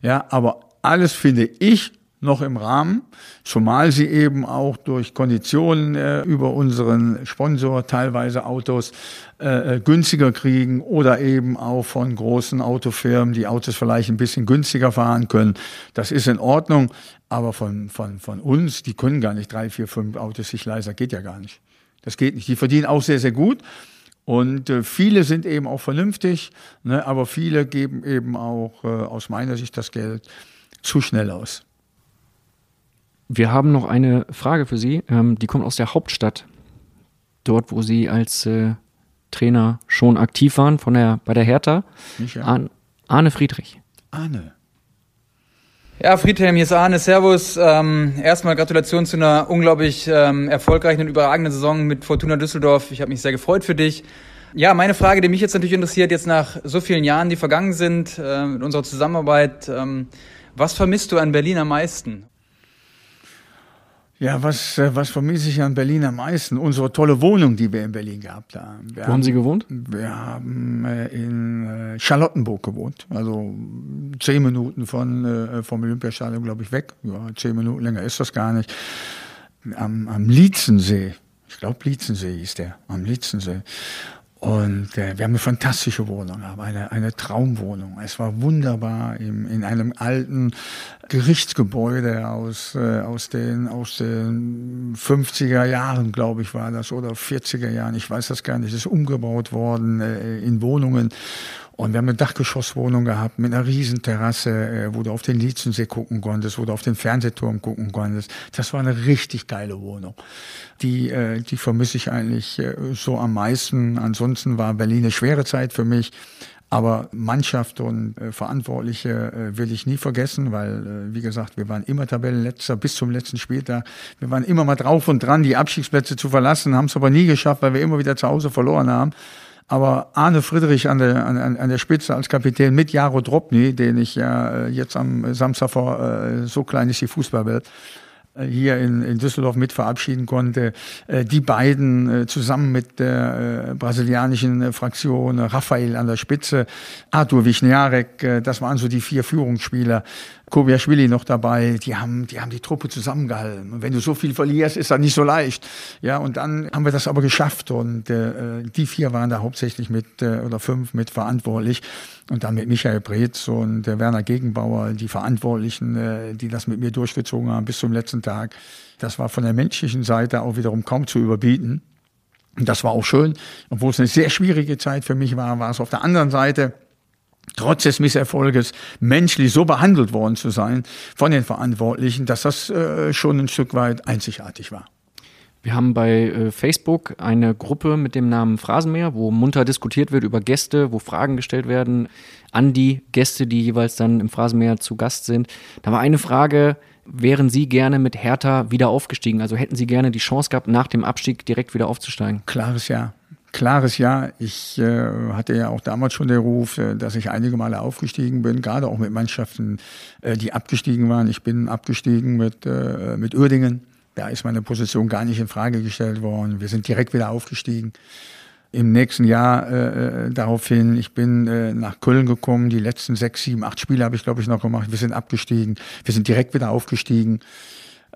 A: Ja, aber alles finde ich noch im Rahmen, zumal sie eben auch durch Konditionen äh, über unseren Sponsor teilweise Autos äh, äh, günstiger kriegen oder eben auch von großen Autofirmen, die Autos vielleicht ein bisschen günstiger fahren können. Das ist in Ordnung, aber von, von, von uns, die können gar nicht drei, vier, fünf Autos sich leisten, geht ja gar nicht. Das geht nicht. Die verdienen auch sehr, sehr gut. Und äh, viele sind eben auch vernünftig, ne, aber viele geben eben auch äh, aus meiner Sicht das Geld zu schnell aus.
B: Wir haben noch eine Frage für Sie. Ähm, die kommt aus der Hauptstadt. Dort, wo Sie als äh, Trainer schon aktiv waren von der, bei der Hertha. Arne, Arne Friedrich.
A: Arne.
I: Ja, Friedhelm, hier ist Arne. Servus. Ähm, erstmal Gratulation zu einer unglaublich ähm, erfolgreichen und überragenden Saison mit Fortuna Düsseldorf. Ich habe mich sehr gefreut für dich. Ja, meine Frage, die mich jetzt natürlich interessiert, jetzt nach so vielen Jahren, die vergangen sind, äh, mit unserer Zusammenarbeit, ähm, was vermisst du an Berlin am meisten?
A: Ja, was, äh, was vermisse ich an Berlin am meisten? Unsere tolle Wohnung, die wir in Berlin gehabt haben.
B: Wir Wo haben Sie gewohnt?
A: Wir haben äh, in äh, Charlottenburg gewohnt. Also zehn Minuten von, vom Olympiastadion, glaube ich, weg. Ja, zehn Minuten länger ist das gar nicht. Am, am Lietzensee. Ich glaube, Lietzensee hieß der. Am Lietzensee. Und äh, wir haben eine fantastische Wohnung, eine, eine Traumwohnung. Es war wunderbar im, in einem alten Gerichtsgebäude aus, äh, aus, den, aus den 50er Jahren, glaube ich, war das, oder 40er Jahren, ich weiß das gar nicht. Es ist umgebaut worden äh, in Wohnungen. Und wir haben eine Dachgeschosswohnung gehabt mit einer Riesenterrasse, äh, wo du auf den Lietzensee gucken konntest, wo du auf den Fernsehturm gucken konntest. Das war eine richtig geile Wohnung. Die, äh, die vermisse ich eigentlich äh, so am meisten. Ansonsten war Berlin eine schwere Zeit für mich. Aber Mannschaft und äh, Verantwortliche äh, will ich nie vergessen, weil, äh, wie gesagt, wir waren immer Tabellenletzter bis zum letzten Spieltag. Wir waren immer mal drauf und dran, die Abstiegsplätze zu verlassen, haben es aber nie geschafft, weil wir immer wieder zu Hause verloren haben. Aber Arne Friedrich an der, an, an der Spitze als Kapitän mit Jaro Dropny, den ich ja äh, jetzt am Samstag vor, äh, so klein ist die Fußballwelt, hier in, in Düsseldorf mit verabschieden konnte. Äh, die beiden zusammen mit der brasilianischen Fraktion, Rafael an der Spitze, Artur Wichniarek, das waren so die vier Führungsspieler. Kobiaschwili noch dabei, die haben, die haben die Truppe zusammengehalten. Und wenn du so viel verlierst, ist das nicht so leicht. Ja, und dann haben wir das aber geschafft und äh, die vier waren da hauptsächlich mit, äh, oder fünf mit verantwortlich. Und dann mit Michael Breetz und äh, Werner Gegenbauer, die Verantwortlichen, äh, die das mit mir durchgezogen haben bis zum letzten Tag. Das war von der menschlichen Seite auch wiederum kaum zu überbieten. Und das war auch schön. Obwohl es eine sehr schwierige Zeit für mich war, war es auf der anderen Seite trotz des Misserfolges menschlich so behandelt worden zu sein von den Verantwortlichen, dass das äh, schon ein Stück weit einzigartig war.
B: Wir haben bei äh, Facebook eine Gruppe mit dem Namen Phrasenmäher, wo munter diskutiert wird über Gäste, wo Fragen gestellt werden an die Gäste, die jeweils dann im Phrasenmäher zu Gast sind. Da war eine Frage, wären Sie gerne mit Hertha wieder aufgestiegen? Also hätten Sie gerne die Chance gehabt, nach dem Abstieg direkt wieder aufzusteigen?
A: Klares Ja klares Ja. Ich äh, hatte ja auch damals schon den Ruf, äh, dass ich einige Male aufgestiegen bin, gerade auch mit Mannschaften, äh, die abgestiegen waren. Ich bin abgestiegen mit, äh, mit Uerdingen. Da ist meine Position gar nicht in Frage gestellt worden. Wir sind direkt wieder aufgestiegen. Im nächsten Jahr äh, äh daraufhin, ich bin äh, nach Köln gekommen, die letzten sechs, sieben, acht Spiele habe ich, glaube ich, noch gemacht. Wir sind abgestiegen, wir sind direkt wieder aufgestiegen.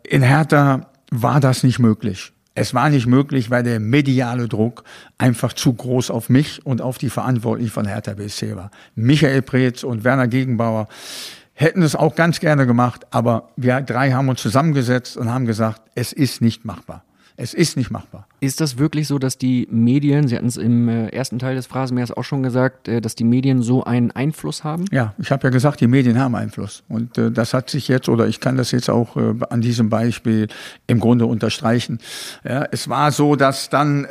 A: In Hertha war das nicht möglich. Es war nicht möglich, weil der mediale Druck einfach zu groß auf mich und auf die Verantwortlichen von Hertha BSC war. Michael Preetz und Werner Gegenbauer hätten es auch ganz gerne gemacht, aber wir drei haben uns zusammengesetzt und haben gesagt, es ist nicht machbar. Es ist nicht machbar.
B: Ist das wirklich so, dass die Medien, Sie hatten es im äh, ersten Teil des Phrasenmeers auch schon gesagt, äh, dass die Medien so einen Einfluss haben?
A: Ja, ich habe ja gesagt, die Medien haben Einfluss. Und äh, das hat sich jetzt, oder ich kann das jetzt auch an diesem Beispiel im Grunde unterstreichen. Ja, es war so, dass dann,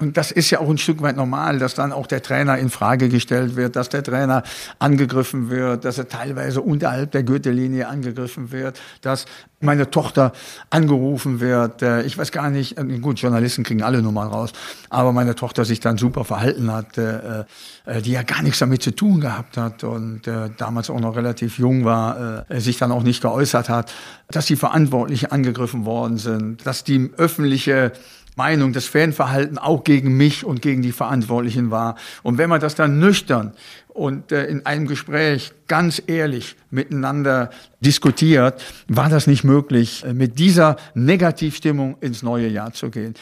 A: und das ist ja auch ein Stück weit normal, dass dann auch der Trainer in Frage gestellt wird, dass der Trainer angegriffen wird, dass er teilweise unterhalb der Gürtellinie angegriffen wird, dass meine Tochter angerufen wird. Ich weiß gar nicht, gut, Journalisten kriegen alle Nummern raus, aber meine Tochter sich dann super verhalten hat, äh, äh, die ja gar nichts damit zu tun gehabt hat und äh, damals auch noch relativ jung war, äh, sich dann auch nicht geäußert hat, dass die Verantwortlichen angegriffen worden sind, dass die öffentliche Meinung, das Fanverhalten auch gegen mich und gegen die Verantwortlichen war. Und wenn man das dann nüchtern und äh, in einem Gespräch ganz ehrlich miteinander diskutiert, war das nicht möglich, äh, mit dieser Negativstimmung ins neue Jahr zu gehen.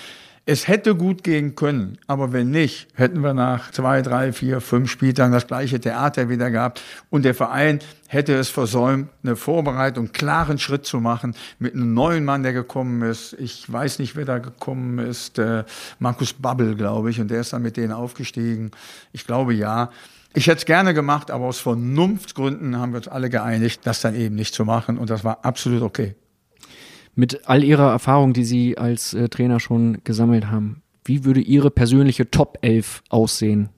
A: Es hätte gut gehen können, aber wenn nicht, hätten wir nach zwei, drei, vier, fünf Spieltagen das gleiche Theater wieder gehabt und der Verein hätte es versäumt, eine Vorbereitung, klaren Schritt zu machen mit einem neuen Mann, der gekommen ist. Ich weiß nicht, wer da gekommen ist, äh, Markus Babbel, glaube ich, und der ist dann mit denen aufgestiegen. Ich glaube ja. Ich hätte es gerne gemacht, aber aus Vernunftsgründen haben wir uns alle geeinigt, das dann eben nicht zu machen und das war absolut okay
B: mit all Ihrer Erfahrung, die Sie als äh, Trainer schon gesammelt haben, wie würde Ihre persönliche Top 11 aussehen?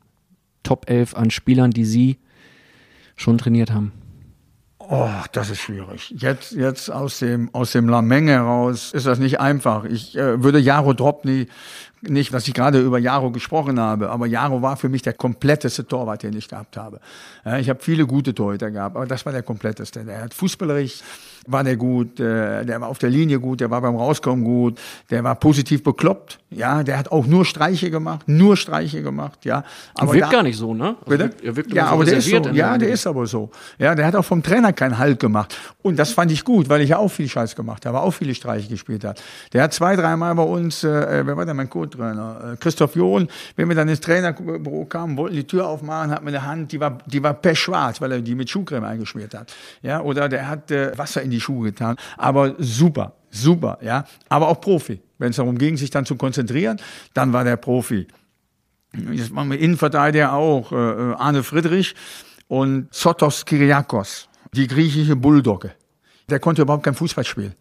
B: Top 11 an Spielern, die Sie schon trainiert haben?
A: Oh, das ist schwierig. Jetzt, jetzt aus dem, aus dem Lameng heraus ist das nicht einfach. Ich äh, würde Jaro Dropny nicht, dass ich gerade über Jaro gesprochen habe, aber Jaro war für mich der kompletteste Torwart, den ich gehabt habe. Ich habe viele gute Torhüter gehabt, aber das war der kompletteste. Der hat fußballerisch war der gut, äh, der war auf der Linie gut, der war beim Rauskommen gut, der war positiv bekloppt, ja, der hat auch nur Streiche gemacht, nur Streiche gemacht, ja.
B: Aber er wirkt da, gar nicht so, ne?
A: Also bitte? Er wirkt ja, so aber der ist so, ja, der ist aber so. Ja, der hat auch vom Trainer keinen Halt gemacht. Und das fand ich gut, weil ich ja auch viel Scheiß gemacht habe, auch viele Streiche gespielt hat. Der hat zwei, dreimal bei uns, äh, wer war denn mein Co-Trainer? Äh, Christoph John, wenn wir dann ins Trainerbüro kamen, wollten die Tür aufmachen, hat mir eine Hand, die war, die war pechschwarz, weil er die mit Schuhcreme eingeschmiert hat. Ja, oder der hat äh, Wasser in die Schuhe getan. Aber super, super, ja. Aber auch Profi. Wenn es darum ging, sich dann zu konzentrieren, dann war der Profi. Jetzt machen wir Innenverteidiger auch, äh, äh Arne Friedrich und Sotos Kyriakos, die griechische Bulldogge. Der konnte überhaupt kein Fußball spielen.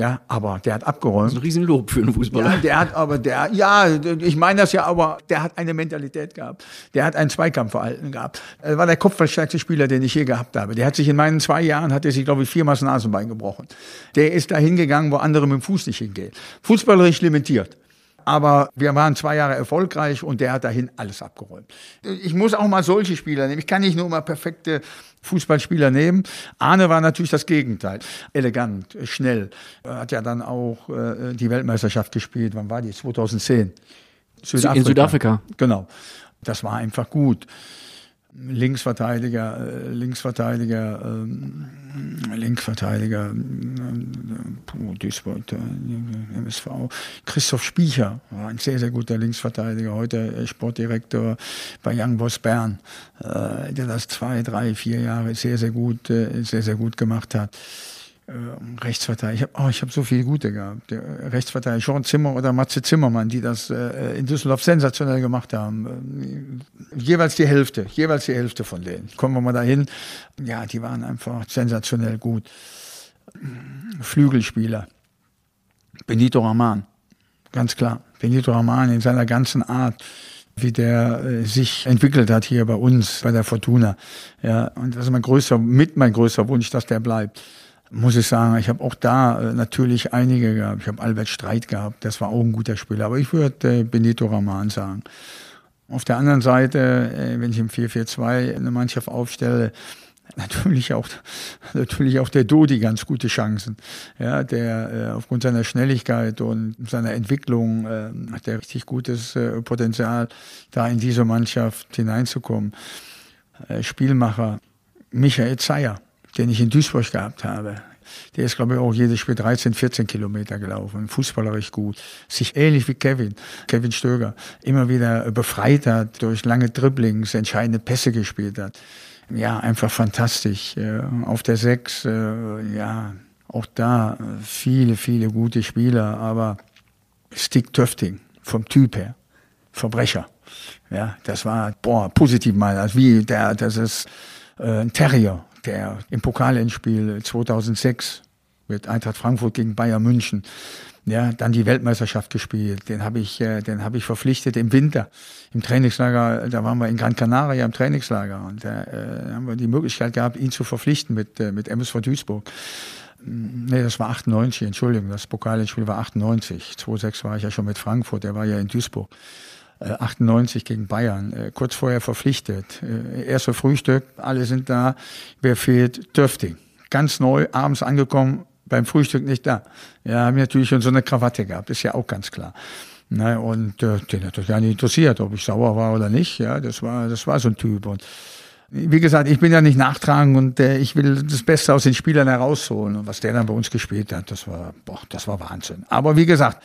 A: Ja, aber der hat abgeräumt. Das
B: ist ein Riesenlob für einen Fußballer.
A: Ja, der hat aber, der, ja, ich meine das ja, aber der hat eine Mentalität gehabt. Der hat ein Zweikampfverhalten gehabt. Er war der kopfverstärkte Spieler, den ich je gehabt habe. Der hat sich in meinen zwei Jahren, hat er sich, glaube ich, viermal das Nasenbein gebrochen. Der ist da hingegangen, wo andere mit dem Fuß nicht hingehen. Fußballerisch limitiert. Aber wir waren zwei Jahre erfolgreich und der hat dahin alles abgeräumt. Ich muss auch mal solche Spieler nehmen. Ich kann nicht nur mal perfekte Fußballspieler nehmen. Arne war natürlich das Gegenteil. Elegant, schnell. Er hat ja dann auch äh, die Weltmeisterschaft gespielt. Wann war die? 2010.
B: Südafrika. In Südafrika.
A: Genau. Das war einfach gut. Linksverteidiger, äh, Linksverteidiger, ähm, Linksverteidiger, äh, Duisburg, MSV, Christoph Spiecher war ein sehr, sehr guter Linksverteidiger, heute Sportdirektor bei Young Boss Bern, äh, der das zwei, drei, vier Jahre sehr, sehr gut, sehr, sehr gut gemacht hat. Äh, Rechtsverteidiger. Ich habe oh, hab so viele gute gehabt. Äh, Rechtsverteidiger Sean Zimmer oder Matze Zimmermann, die das äh, in Düsseldorf sensationell gemacht haben. Äh, jeweils die Hälfte, jeweils die Hälfte von denen. Kommen wir mal dahin. Ja, die waren einfach sensationell gut. Flügelspieler. Benito Raman, ganz klar. Benito Raman in seiner ganzen Art wie der äh, sich entwickelt hat hier bei uns, bei der Fortuna. Ja, und das ist mein größter, mit mein größter Wunsch, dass der bleibt muss ich sagen, ich habe auch da äh, natürlich einige gehabt. Ich habe Albert Streit gehabt, das war auch ein guter Spieler. Aber ich würde äh, Benito Raman sagen. Auf der anderen Seite, äh, wenn ich im 4-4-2 eine Mannschaft aufstelle, natürlich auch, natürlich auch der Dodi ganz gute Chancen. Ja, der äh, aufgrund seiner Schnelligkeit und seiner Entwicklung äh, hat er richtig gutes Potenzial, da in diese Mannschaft hineinzukommen. Spielmacher Michael Zeyer den ich in Duisburg gehabt habe. Der ist, glaube ich, auch jedes Spiel 13, 14 Kilometer gelaufen. Fußballerisch gut. Sich ähnlich wie Kevin, Kevin Stöger, immer wieder befreit hat, durch lange Dribblings, entscheidende Pässe gespielt hat. Ja, einfach fantastisch. Auf der Sechs, äh, ja, auch da viele, viele gute Spieler, aber Stick Töfting, vom Typ her, Verbrecher. Ja, das war, boah, positiv mal, wie der, das ist äh, ein Terrier, der im Pokalendspiel 2006 mit Eintracht Frankfurt gegen Bayern München, ja, dann die Weltmeisterschaft gespielt. Den habe ich, äh, den habe ich verpflichtet im Winter im Trainingslager. Da waren wir in Gran Canaria im Trainingslager und da äh, haben wir die Möglichkeit gehabt, ihn zu verpflichten mit äh, mit MSV Duisburg. Nee, das war 98, Entschuldigung, das Pokalendspiel war 98. 2006 war ich ja schon mit Frankfurt, der war ja in Duisburg. 98 äh, gegen Bayern, äh, kurz vorher verpflichtet. Äh, erster Frühstück, alle sind da. Wer fehlt? Dürfting. Ganz neu, abends angekommen, beim Frühstück nicht da. Ja, haben natürlich schon so eine Krawatte gehabt, ist ja auch ganz klar. Na, und äh, den hat das gar nicht interessiert, ob ich sauer war oder nicht. Ja, das war, das war so ein Typ. Und wie gesagt, ich bin ja nicht nachtragend und äh, ich will das Beste aus den Spielern herausholen. Und was der dann bei uns gespielt hat, das war, boah, das war Wahnsinn. Aber wie gesagt,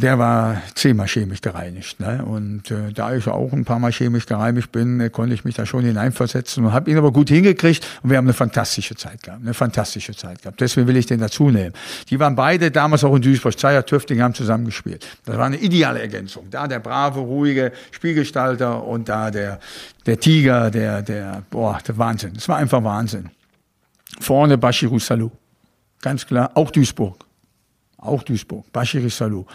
A: der war zehnmal chemisch gereinigt. Ne? Und äh, da ich auch ein paar Mal chemisch gereinigt bin, äh, konnte ich mich da schon hineinversetzen und habe ihn aber gut hingekriegt und wir haben eine fantastische Zeit gehabt, eine fantastische Zeit gehabt. Deswegen will ich den dazu nehmen. Die waren beide damals auch in Duisburg, Zeier, Töfting haben zusammengespielt. Das war eine ideale Ergänzung. Da der brave, ruhige Spielgestalter und da der, der Tiger, der, der, boah, der Wahnsinn. Es war einfach Wahnsinn. Vorne Bashiru Salou. Ganz klar, auch Duisburg auch Duisburg, Bashiri Salou,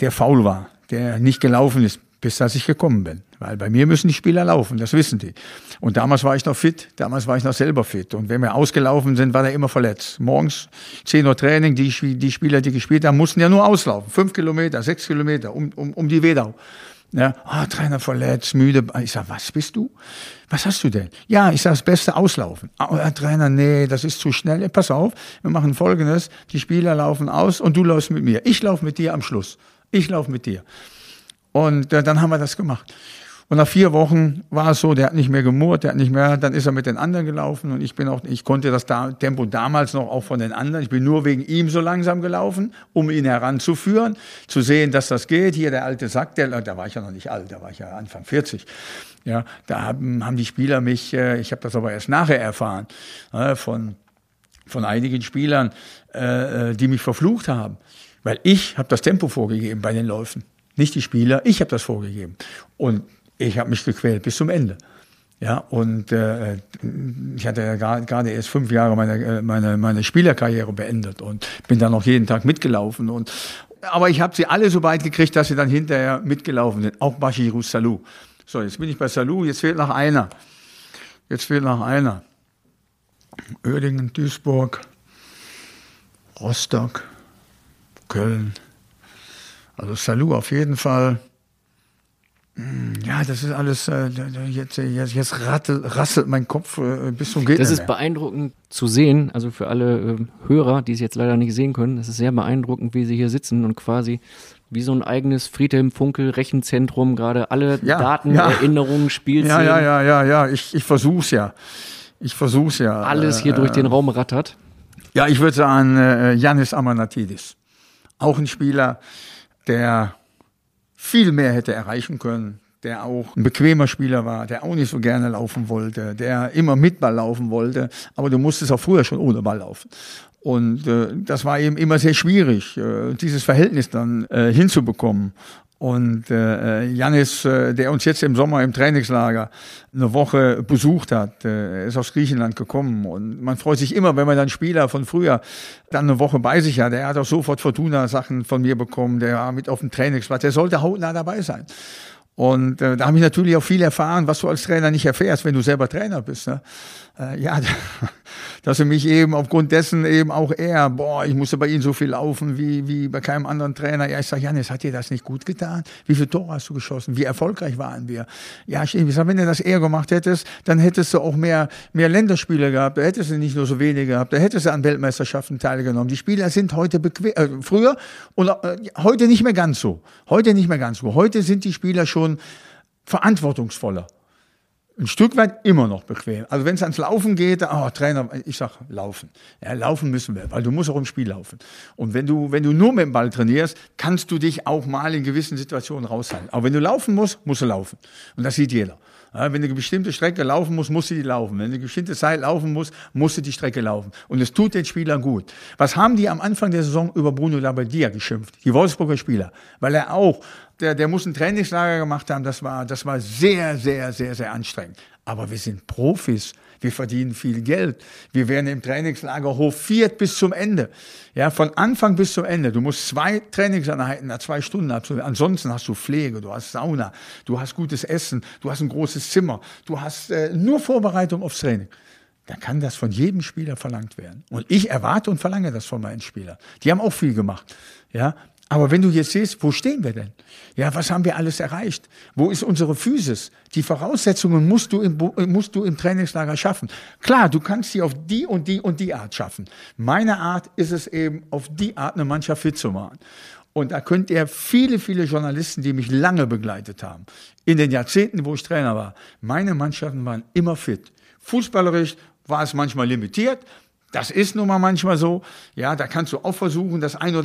A: der faul war, der nicht gelaufen ist, bis dass ich gekommen bin. Weil bei mir müssen die Spieler laufen, das wissen die. Und damals war ich noch fit, damals war ich noch selber fit. Und wenn wir ausgelaufen sind, war der immer verletzt. Morgens 10 Uhr Training, die, die Spieler, die gespielt haben, mussten ja nur auslaufen. Fünf Kilometer, sechs Kilometer um, um, um die Wedau. Ja, ah, Trainer verletzt, müde. Ich sag, was bist du? Was hast du denn? Ja, ich sag, das Beste auslaufen. Ah, Trainer, nee, das ist zu schnell. Ja, pass auf, wir machen Folgendes. Die Spieler laufen aus und du läufst mit mir. Ich laufe mit dir am Schluss. Ich laufe mit dir. Und äh, dann haben wir das gemacht. Und nach vier Wochen war es so, der hat nicht mehr gemurrt, der hat nicht mehr, dann ist er mit den anderen gelaufen und ich bin auch, ich konnte das da, Tempo damals noch auch von den anderen. Ich bin nur wegen ihm so langsam gelaufen, um ihn heranzuführen, zu sehen, dass das geht. Hier der alte Sack, der, da war ich ja noch nicht alt, da war ich ja Anfang 40. Ja, da haben, haben die Spieler mich, äh, ich habe das aber erst nachher erfahren, äh, von, von einigen Spielern, äh, die mich verflucht haben. Weil ich habe das Tempo vorgegeben bei den Läufen. Nicht die Spieler, ich habe das vorgegeben. Und ich habe mich gequält bis zum Ende. Ja, und äh, ich hatte ja gerade erst fünf Jahre meine, äh, meine, meine Spielerkarriere beendet und bin dann noch jeden Tag mitgelaufen. Und, aber ich habe sie alle so weit gekriegt, dass sie dann hinterher mitgelaufen sind. Auch Bashiru Salou. So, jetzt bin ich bei Salou, jetzt fehlt noch einer. Jetzt fehlt noch einer. Oerdingen, Duisburg, Rostock, Köln. Also Salou auf jeden Fall. Ja, das ist alles, äh, jetzt, jetzt, jetzt rattel, rasselt mein Kopf äh, bis zum geht
B: Das ist
A: mehr.
B: beeindruckend zu sehen, also für alle ähm, Hörer, die es jetzt leider nicht sehen können, es ist sehr beeindruckend, wie sie hier sitzen und quasi wie so ein eigenes Friedhelm Funkel Rechenzentrum gerade alle
A: Ja,
B: Daten,
A: ja.
B: Erinnerungen, Spielszenen,
A: Ja, ja, ja, ja, ja, ich, ich versuch's ja. Ich versuch's ja.
B: alles hier
A: Äh,
B: durch den Raum rattert.
A: Ja, ich würde sagen, äh, Yannis Amanatidis. Auch ein Spieler, der viel mehr hätte erreichen können, der auch ein bequemer Spieler war, der auch nicht so gerne laufen wollte, der immer mit Ball laufen wollte, aber du musstest auch früher schon ohne Ball laufen. Und äh, das war eben immer sehr schwierig, äh, dieses Verhältnis dann äh, hinzubekommen. Und äh, Janis, äh, der uns jetzt im Sommer im Trainingslager eine Woche besucht hat, äh, ist aus Griechenland gekommen. Und man freut sich immer, wenn man dann Spieler von früher dann eine Woche bei sich hat. Er hat auch sofort Fortuna-Sachen von mir bekommen, der war mit auf dem Trainingsplatz, der sollte hautnah dabei sein. Und äh, da habe ich natürlich auch viel erfahren, was du als Trainer nicht erfährst, wenn du selber Trainer bist. Ne? Äh, ja, dass er mich eben aufgrund dessen eben auch er, boah, ich musste bei ihm so viel laufen wie, wie bei keinem anderen Trainer. Ja, ich sage, Janis, hat dir das nicht gut getan? Wie viele Tore hast du geschossen? Wie erfolgreich waren wir? Ja, ich, sage, wenn du das eher gemacht hättest, dann hättest du auch mehr, mehr Länderspiele gehabt. Da hättest du nicht nur so wenige gehabt. Da hättest du an Weltmeisterschaften teilgenommen. Die Spieler sind heute bequem, äh, früher und äh, heute nicht mehr ganz so. Heute nicht mehr ganz so. Heute sind die Spieler schon verantwortungsvoller ein Stück weit immer noch bequem. Also wenn es ans Laufen geht, oh, Trainer, ich sag laufen. Ja, laufen müssen wir, weil du musst auch im Spiel laufen. Und wenn du, wenn du nur mit dem Ball trainierst, kannst du dich auch mal in gewissen Situationen raushalten. Aber wenn du laufen musst, musst du laufen. Und das sieht jeder. Ja, wenn eine bestimmte Strecke laufen musst, musst du die laufen. Wenn eine bestimmte Zeit laufen musst, musst du die Strecke laufen. Und es tut den Spielern gut. Was haben die am Anfang der Saison über Bruno Labbadia geschimpft? Die Wolfsburger Spieler. Weil er auch der, der muss ein Trainingslager gemacht haben. Das war, das war sehr, sehr, sehr, sehr anstrengend. Aber wir sind Profis. Wir verdienen viel Geld. Wir werden im Trainingslager hofiert bis zum Ende. Ja, von Anfang bis zum Ende. Du musst zwei Trainingseinheiten zwei Stunden absolvieren. Ansonsten hast du Pflege, du hast Sauna, du hast gutes Essen, du hast ein großes Zimmer, du hast äh, nur Vorbereitung aufs Training dann kann das von jedem Spieler verlangt werden. Und ich erwarte und verlange das von meinen Spielern. Die haben auch viel gemacht. Ja, aber wenn du jetzt siehst, wo stehen wir denn? Ja, was haben wir alles erreicht? Wo ist unsere Physis? Die Voraussetzungen musst du im, musst du im Trainingslager schaffen. Klar, du kannst sie auf die und die und die Art schaffen. Meine Art ist es eben, auf die Art eine Mannschaft fit zu machen. Und da könnt ihr viele, viele Journalisten, die mich lange begleitet haben, in den Jahrzehnten, wo ich Trainer war, meine Mannschaften waren immer fit. Fußballerisch war es manchmal limitiert. Das ist nun mal manchmal so. Ja, da kannst du auch versuchen, das ein oder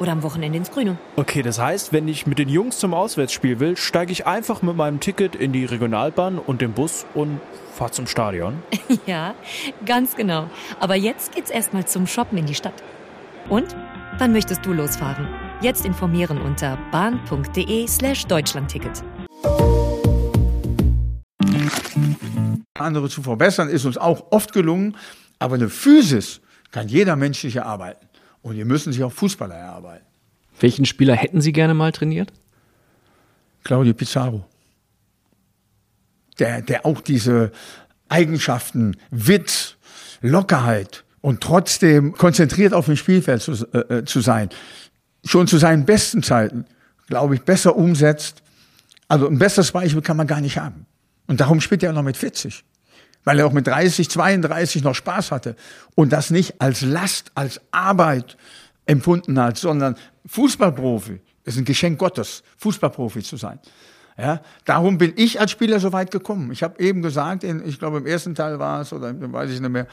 J: oder am Wochenende ins Grüne.
K: Okay, das heißt, wenn ich mit den Jungs zum Auswärtsspiel will, steige ich einfach mit meinem Ticket in die Regionalbahn und den Bus und fahre zum Stadion.
J: ja, ganz genau. Aber jetzt geht's erstmal zum Shoppen in die Stadt. Und wann möchtest du losfahren? Jetzt informieren unter bahn.de slash Deutschlandticket.
A: andere zu verbessern, ist uns auch oft gelungen. Aber eine Physis kann jeder menschlich erarbeiten. Und wir müssen sich auch Fußballer erarbeiten.
B: Welchen Spieler hätten Sie gerne mal trainiert?
A: Claudio Pizarro. Der, der auch diese Eigenschaften, Witz, Lockerheit und trotzdem konzentriert auf dem Spielfeld zu, äh, zu sein, schon zu seinen besten Zeiten, glaube ich, besser umsetzt. Also ein besseres Beispiel kann man gar nicht haben. Und darum spielt er noch mit 40. Weil er auch mit 30, 32 noch Spaß hatte. Und das nicht als Last, als Arbeit empfunden hat, sondern Fußballprofi ist ein Geschenk Gottes, Fußballprofi zu sein. Ja, darum bin ich als Spieler so weit gekommen. Ich habe eben gesagt, in, ich glaube im ersten Teil war es, oder weiß ich nicht mehr,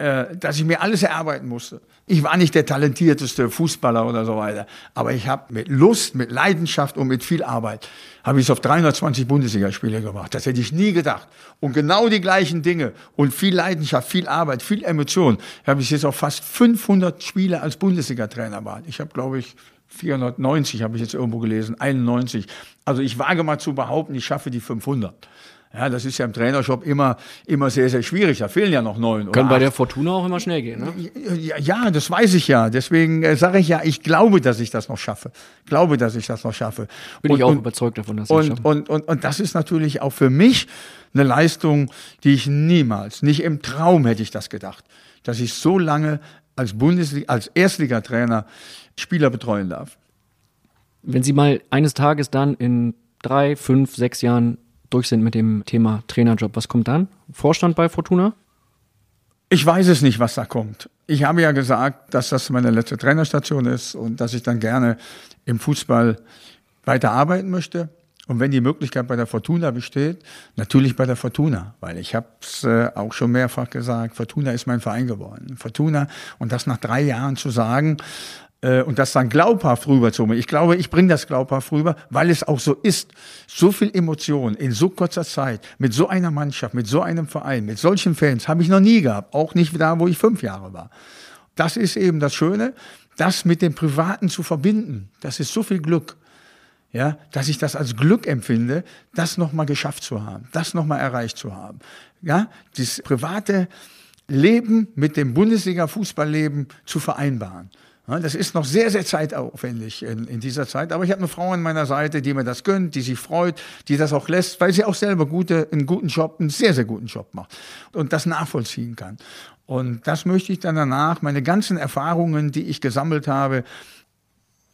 A: dass ich mir alles erarbeiten musste. Ich war nicht der talentierteste Fußballer oder so weiter, aber ich habe mit Lust, mit Leidenschaft und mit viel Arbeit habe ich es auf 320 Bundesligaspiele gemacht. Das hätte ich nie gedacht. Und genau die gleichen Dinge und viel Leidenschaft, viel Arbeit, viel Emotion habe ich jetzt auf fast 500 Spiele als Bundesliga-Trainer gemacht. Ich habe, glaube ich, 490 habe ich jetzt irgendwo gelesen, 91. Also ich wage mal zu behaupten, ich schaffe die 500. Ja, das ist ja im Trainershop immer, immer sehr, sehr schwierig. Da fehlen ja noch neun.
B: Können bei der Fortuna auch immer schnell gehen, ne?
A: Ja, ja das weiß ich ja. Deswegen äh, sage ich ja, ich glaube, dass ich das noch schaffe. Glaube, dass ich das noch schaffe.
B: Bin
A: und,
B: ich auch
A: und,
B: überzeugt davon, dass
A: und,
B: ich schaffe.
A: Und, und, und das ist natürlich auch für mich eine Leistung, die ich niemals, nicht im Traum hätte ich das gedacht, dass ich so lange als Bundesliga, als Erstligatrainer Spieler betreuen darf.
B: Wenn Sie mal eines Tages dann in drei, fünf, sechs Jahren durch sind mit dem Thema Trainerjob, was kommt dann? Vorstand bei Fortuna?
A: Ich weiß es nicht, was da kommt. Ich habe ja gesagt, dass das meine letzte Trainerstation ist und dass ich dann gerne im Fußball weiter arbeiten möchte. Und wenn die Möglichkeit bei der Fortuna besteht, natürlich bei der Fortuna, weil ich habe es äh, auch schon mehrfach gesagt, Fortuna ist mein Verein geworden. Fortuna und das nach drei Jahren zu sagen, und das dann glaubhaft rüberzubringen. Ich glaube, ich bringe das glaubhaft rüber, weil es auch so ist. So viel Emotion in so kurzer Zeit, mit so einer Mannschaft, mit so einem Verein, mit solchen Fans, habe ich noch nie gehabt. Auch nicht da, wo ich fünf Jahre war. Das ist eben das Schöne, das mit dem Privaten zu verbinden. Das ist so viel Glück. Ja, dass ich das als Glück empfinde, das nochmal geschafft zu haben, das nochmal erreicht zu haben. Ja, das private Leben mit dem Bundesliga-Fußballleben zu vereinbaren. Das ist noch sehr, sehr zeitaufwendig in, in dieser Zeit. Aber ich habe eine Frau an meiner Seite, die mir das gönnt, die sich freut, die das auch lässt, weil sie auch selber gute, einen guten Job, einen sehr, sehr guten Job macht und das nachvollziehen kann. Und das möchte ich dann danach, meine ganzen Erfahrungen, die ich gesammelt habe,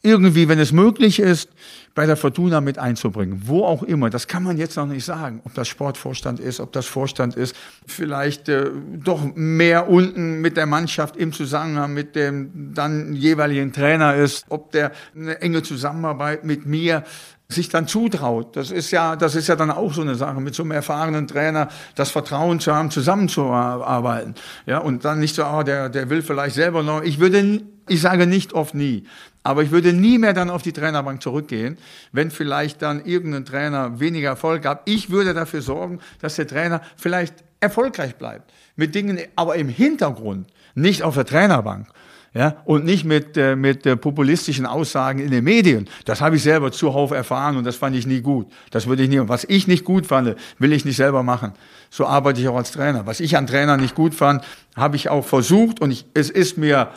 A: irgendwie, wenn es möglich ist, bei der Fortuna mit einzubringen. Wo auch immer. Das kann man jetzt noch nicht sagen. Ob das Sportvorstand ist, ob das Vorstand ist. Vielleicht äh, doch mehr unten mit der Mannschaft im Zusammenhang mit dem dann jeweiligen Trainer ist. Ob der eine enge Zusammenarbeit mit mir sich dann zutraut. Das ist ja, das ist ja dann auch so eine Sache, mit so einem erfahrenen Trainer das Vertrauen zu haben, zusammenzuarbeiten. Ja, und dann nicht so, ah, der, der will vielleicht selber noch. Ich würde, ich sage nicht oft nie, aber ich würde nie mehr dann auf die Trainerbank zurückgehen, wenn vielleicht dann irgendein Trainer weniger Erfolg hat. Ich würde dafür sorgen, dass der Trainer vielleicht erfolgreich bleibt. Mit Dingen, aber im Hintergrund, nicht auf der Trainerbank. Ja, und nicht mit, äh, mit äh, populistischen Aussagen in den Medien. Das habe ich selber zuhauf erfahren und das fand ich nie gut. Das würde ich nie. Und was ich nicht gut fand, will ich nicht selber machen. So arbeite ich auch als Trainer. Was ich an Trainer nicht gut fand, habe ich auch versucht und ich, es ist mir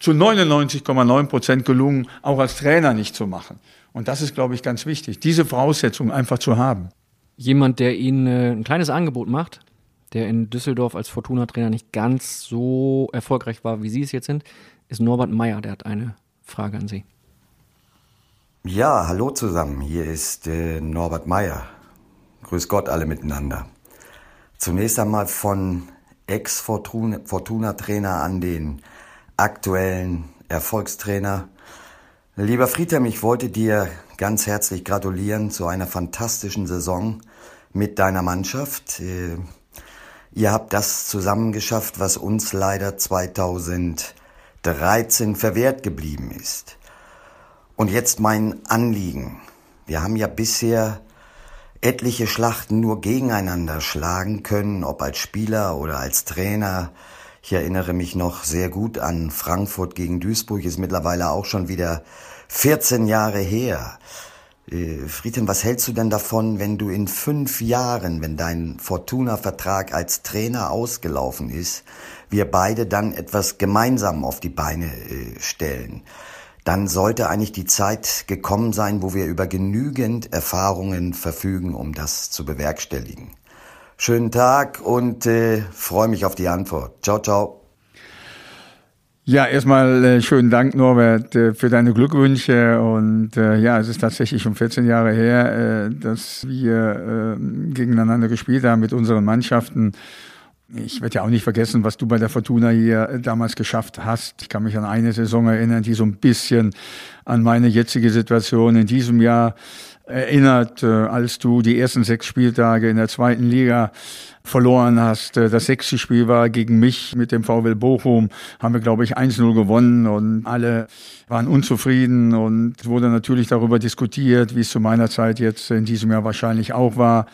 A: zu 99,9 Prozent gelungen, auch als Trainer nicht zu machen. Und das ist, glaube ich, ganz wichtig, diese Voraussetzung einfach zu haben.
B: Jemand, der Ihnen äh, ein kleines Angebot macht, der in Düsseldorf als Fortuna-Trainer nicht ganz so erfolgreich war, wie Sie es jetzt sind, ist Norbert Meyer. Der hat eine Frage an Sie.
L: Ja, hallo zusammen. Hier ist äh, Norbert Meyer. Grüß Gott alle miteinander. Zunächst einmal von Ex-Fortuna-Trainer an den aktuellen Erfolgstrainer. Lieber Friedhelm, ich wollte dir ganz herzlich gratulieren zu einer fantastischen Saison mit deiner Mannschaft. Äh, ihr habt das zusammengeschafft, was uns leider 2013 verwehrt geblieben ist. Und jetzt mein Anliegen. Wir haben ja bisher etliche Schlachten nur gegeneinander schlagen können, ob als Spieler oder als Trainer. Ich erinnere mich noch sehr gut an Frankfurt gegen Duisburg, ist mittlerweile auch schon wieder 14 Jahre her. Äh, Friedhelm, was hältst du denn davon, wenn du in fünf Jahren, wenn dein Fortuna-Vertrag als Trainer ausgelaufen ist, wir beide dann etwas gemeinsam auf die Beine äh, stellen? Dann sollte eigentlich die Zeit gekommen sein, wo wir über genügend Erfahrungen verfügen, um das zu bewerkstelligen. Schönen Tag und äh, freue mich auf die Antwort. Ciao, ciao.
A: Ja, erstmal äh, schönen Dank, Norbert, äh, für deine Glückwünsche. Und äh, ja, es ist tatsächlich schon 14 Jahre her, äh, dass wir äh, gegeneinander gespielt haben mit unseren Mannschaften. Ich werde ja auch nicht vergessen, was du bei der Fortuna hier äh, damals geschafft hast. Ich kann mich an eine Saison erinnern, die so ein bisschen an meine jetzige Situation in diesem Jahr erinnert, äh, als du die ersten sechs Spieltage in der zweiten Liga verloren hast. Äh, das sechste Spiel war gegen mich mit dem VW Bochum. Haben wir, glaube ich, 1-0 gewonnen und alle waren unzufrieden und wurde natürlich darüber diskutiert, wie es zu meiner Zeit jetzt in diesem Jahr wahrscheinlich auch war.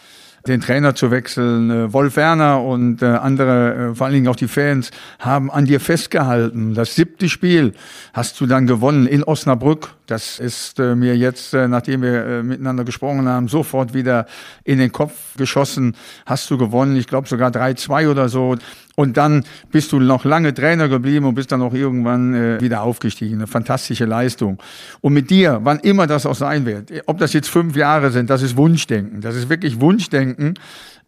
A: Den Trainer zu wechseln. Äh, Wolf Werner und äh, andere, äh, vor allen Dingen auch die Fans, haben an dir festgehalten. Das siebte Spiel hast du dann gewonnen in Osnabrück. Das ist mir jetzt, nachdem wir miteinander gesprochen haben, sofort wieder in den Kopf geschossen. Hast du gewonnen, ich glaube sogar 3-2 oder so. Und dann bist du noch lange Trainer geblieben und bist dann auch irgendwann äh, wieder aufgestiegen. Eine fantastische Leistung. Und mit dir, wann immer das auch sein wird, ob das jetzt fünf Jahre sind, das ist Wunschdenken. Das ist wirklich Wunschdenken.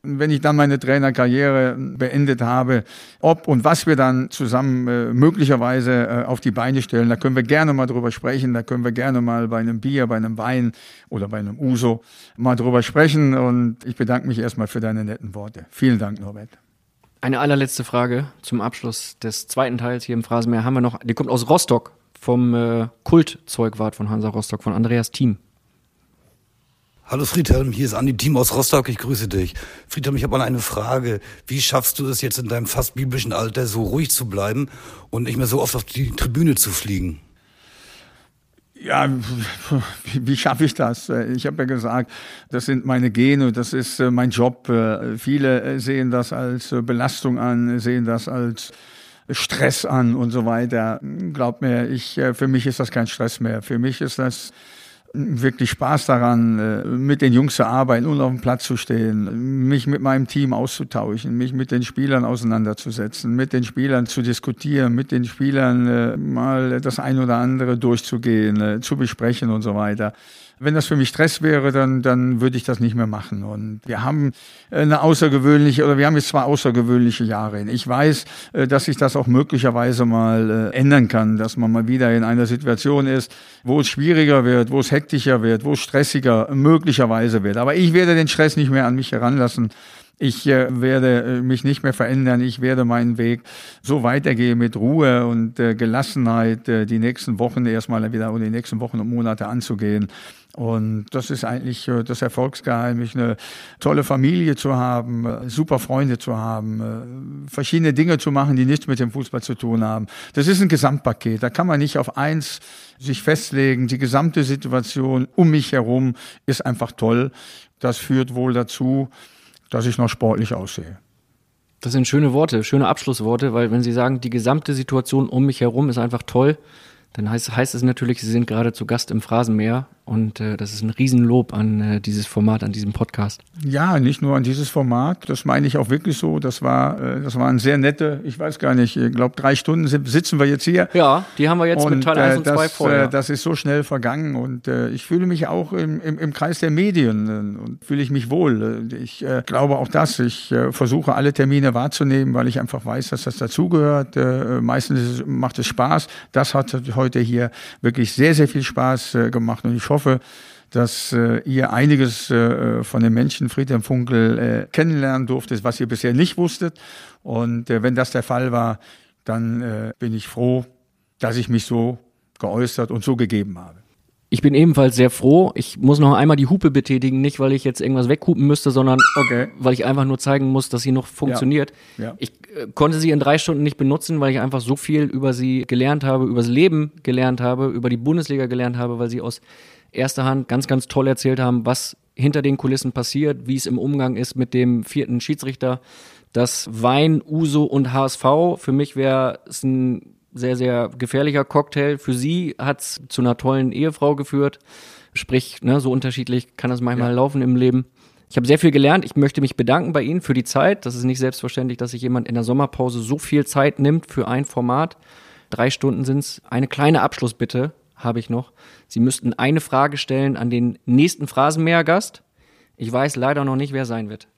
A: Wenn ich dann meine Trainerkarriere beendet habe, ob und was wir dann zusammen äh, möglicherweise äh, auf die Beine stellen, da können wir gerne mal drüber sprechen. Da können wir gerne mal bei einem Bier, bei einem Wein oder bei einem Uso mal drüber sprechen. Und ich bedanke mich erstmal für deine netten Worte. Vielen Dank, Norbert.
B: Eine allerletzte Frage zum Abschluss des zweiten Teils hier im Phrasenmeer haben wir noch. Die kommt aus Rostock vom äh, Kultzeugwart von Hansa Rostock, von Andreas Thiem.
M: Hallo Friedhelm, hier ist Andi Thiem aus Rostock, ich grüße dich. Friedhelm, ich habe mal eine Frage. Wie schaffst du es jetzt in deinem fast biblischen Alter so ruhig zu bleiben und nicht mehr so oft auf die Tribüne zu fliegen?
A: Ja, wie schaffe ich das? Ich habe ja gesagt, das sind meine Gene, das ist äh, mein Job. Äh, viele äh, sehen das als Belastung an, sehen das als Stress an und so weiter. Glaub mir, ich, für mich ist das kein Stress mehr. Für mich ist das wirklich Spaß daran, äh, mit den Jungs zu arbeiten und auf dem Platz zu stehen, mich mit meinem Team auszutauschen, mich mit den Spielern auseinanderzusetzen, mit den Spielern zu diskutieren, mit den Spielern äh, mal das ein oder andere durchzugehen, äh, zu besprechen und so weiter. Wenn das für mich Stress wäre, dann, dann würde ich das nicht mehr machen. Und wir haben eine außergewöhnliche, oder wir haben jetzt zwei außergewöhnliche Jahre. Ich weiß, äh, dass sich das auch möglicherweise mal äh, ändern kann, dass man mal wieder in einer Situation ist, wo es schwieriger wird, wo es hektischer wird, wo es stressiger möglicherweise wird. Aber ich werde den Stress nicht mehr an mich heranlassen. Ich äh, werde äh, mich nicht mehr verändern. Ich werde meinen Weg so weitergehen mit Ruhe und äh, Gelassenheit, äh, die nächsten Wochen erstmal wieder oder die nächsten Wochen und Monate anzugehen. Und das ist eigentlich äh, das Erfolgsgeheimnis, eine tolle Familie zu haben, äh, super Freunde zu haben, äh, verschiedene Dinge zu machen, die nichts mit dem Fußball zu tun haben. Das ist ein Gesamtpaket. Da kann man nicht auf eins sich festlegen. Die gesamte Situation um mich herum ist einfach toll. Das führt wohl dazu, dass ich noch sportlich aussehe.
B: Das sind schöne Worte, schöne Abschlussworte, weil wenn Sie sagen, die gesamte Situation um mich herum ist einfach toll, dann heißt, heißt es natürlich, Sie sind gerade zu Gast im Phrasenmeer und äh, das ist ein Riesenlob an äh, dieses Format, an diesem Podcast.
A: Ja, nicht nur an dieses Format, das meine ich auch wirklich so. Das war, äh, das waren sehr nette, ich weiß gar nicht, ich glaube drei Stunden sitzen wir jetzt hier.
B: Ja, die haben wir jetzt und, mit Teil 1 äh, und 2 vor. Ja.
A: Äh, das ist so schnell vergangen und äh, ich fühle mich auch im, im, im Kreis der Medien äh, und fühle ich mich wohl. Ich äh, glaube auch das. Ich äh, versuche alle Termine wahrzunehmen, weil ich einfach weiß, dass das dazugehört. Äh, meistens macht es Spaß. Das hat heute hier wirklich sehr, sehr viel Spaß gemacht und ich hoffe, hoffe, dass äh, ihr einiges äh, von den Menschen Friedhelm Funkel äh, kennenlernen durftet, was ihr bisher nicht wusstet. Und äh, wenn das der Fall war, dann äh, bin ich froh, dass ich mich so geäußert und so gegeben habe.
B: Ich bin ebenfalls sehr froh. Ich muss noch einmal die Hupe betätigen, nicht weil ich jetzt irgendwas weghupen müsste, sondern okay. weil ich einfach nur zeigen muss, dass sie noch funktioniert. Ja. Ja. Ich äh, konnte sie in drei Stunden nicht benutzen, weil ich einfach so viel über sie gelernt habe, über das Leben gelernt habe, über die Bundesliga gelernt habe, weil sie aus erster Hand ganz, ganz toll erzählt haben, was hinter den Kulissen passiert, wie es im Umgang ist mit dem vierten Schiedsrichter. Das Wein, Uso und HSV, für mich wäre es ein sehr, sehr gefährlicher Cocktail. Für sie hat es zu einer tollen Ehefrau geführt. Sprich, ne, so unterschiedlich kann das manchmal ja. laufen im Leben. Ich habe sehr viel gelernt. Ich möchte mich bedanken bei Ihnen für die Zeit. Das ist nicht selbstverständlich, dass sich jemand in der Sommerpause so viel Zeit nimmt für ein Format. Drei Stunden sind es. Eine kleine Abschlussbitte habe ich noch. Sie müssten eine Frage stellen an den nächsten Phrasenmäher-Gast. Ich weiß leider noch nicht, wer sein wird.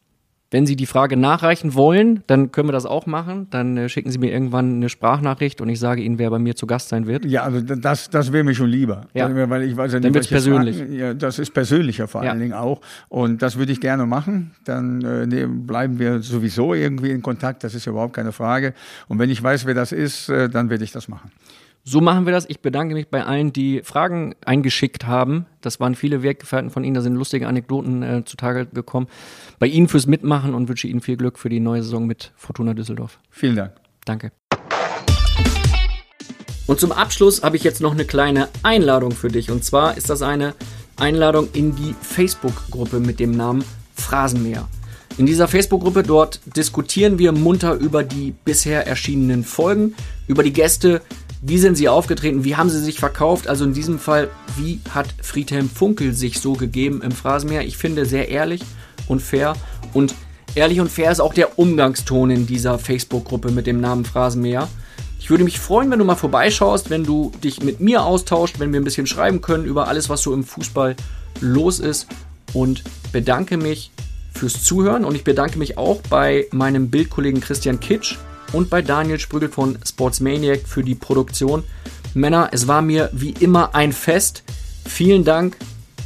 B: Wenn Sie die Frage nachreichen wollen, dann können wir das auch machen. Dann äh, schicken Sie mir irgendwann eine Sprachnachricht und ich sage Ihnen, wer bei mir zu Gast sein wird.
A: Ja, also das, das wäre mir schon lieber.
B: Ja.
A: Weil ich weiß ja
B: nicht, dann wird's persönlich.
A: Fragen, ja, das ist persönlicher vor ja. allen Dingen auch. Und das würde ich gerne machen. Dann äh, ne, bleiben wir sowieso irgendwie in Kontakt. Das ist ja überhaupt keine Frage. Und wenn ich weiß, wer das ist, äh, dann werde ich das machen.
B: So machen wir das. Ich bedanke mich bei allen, die Fragen eingeschickt haben. Das waren viele Werkgefährten von Ihnen. Da sind lustige Anekdoten äh, zutage gekommen. Bei Ihnen fürs Mitmachen und wünsche Ihnen viel Glück für die neue Saison mit Fortuna Düsseldorf.
A: Vielen Dank.
B: Danke. Und zum Abschluss habe ich jetzt noch eine kleine Einladung für dich. Und zwar ist das eine Einladung in die Facebook-Gruppe mit dem Namen Phrasenmäher. In dieser Facebook-Gruppe dort diskutieren wir munter über die bisher erschienenen Folgen, über die Gäste, wie sind sie aufgetreten, wie haben sie sich verkauft. Also in diesem Fall, wie hat Friedhelm Funkel sich so gegeben im Phrasenmeer? Ich finde sehr ehrlich und fair und ehrlich und fair ist auch der Umgangston in dieser Facebook-Gruppe mit dem Namen Phrasenmeer. Ich würde mich freuen, wenn du mal vorbeischaust, wenn du dich mit mir austauscht, wenn wir ein bisschen schreiben können über alles, was so im Fußball los ist. Und bedanke mich fürs Zuhören und ich bedanke mich auch bei meinem Bildkollegen Christian Kitsch und bei Daniel Sprügel von Sportsmaniac für die Produktion. Männer, es war mir wie immer ein Fest. Vielen Dank.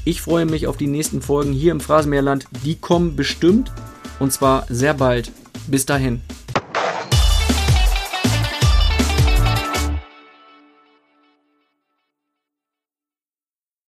B: Ich freue mich auf die nächsten Folgen hier im Phrasenmeerland. Die kommen bestimmt und zwar sehr bald. Bis dahin.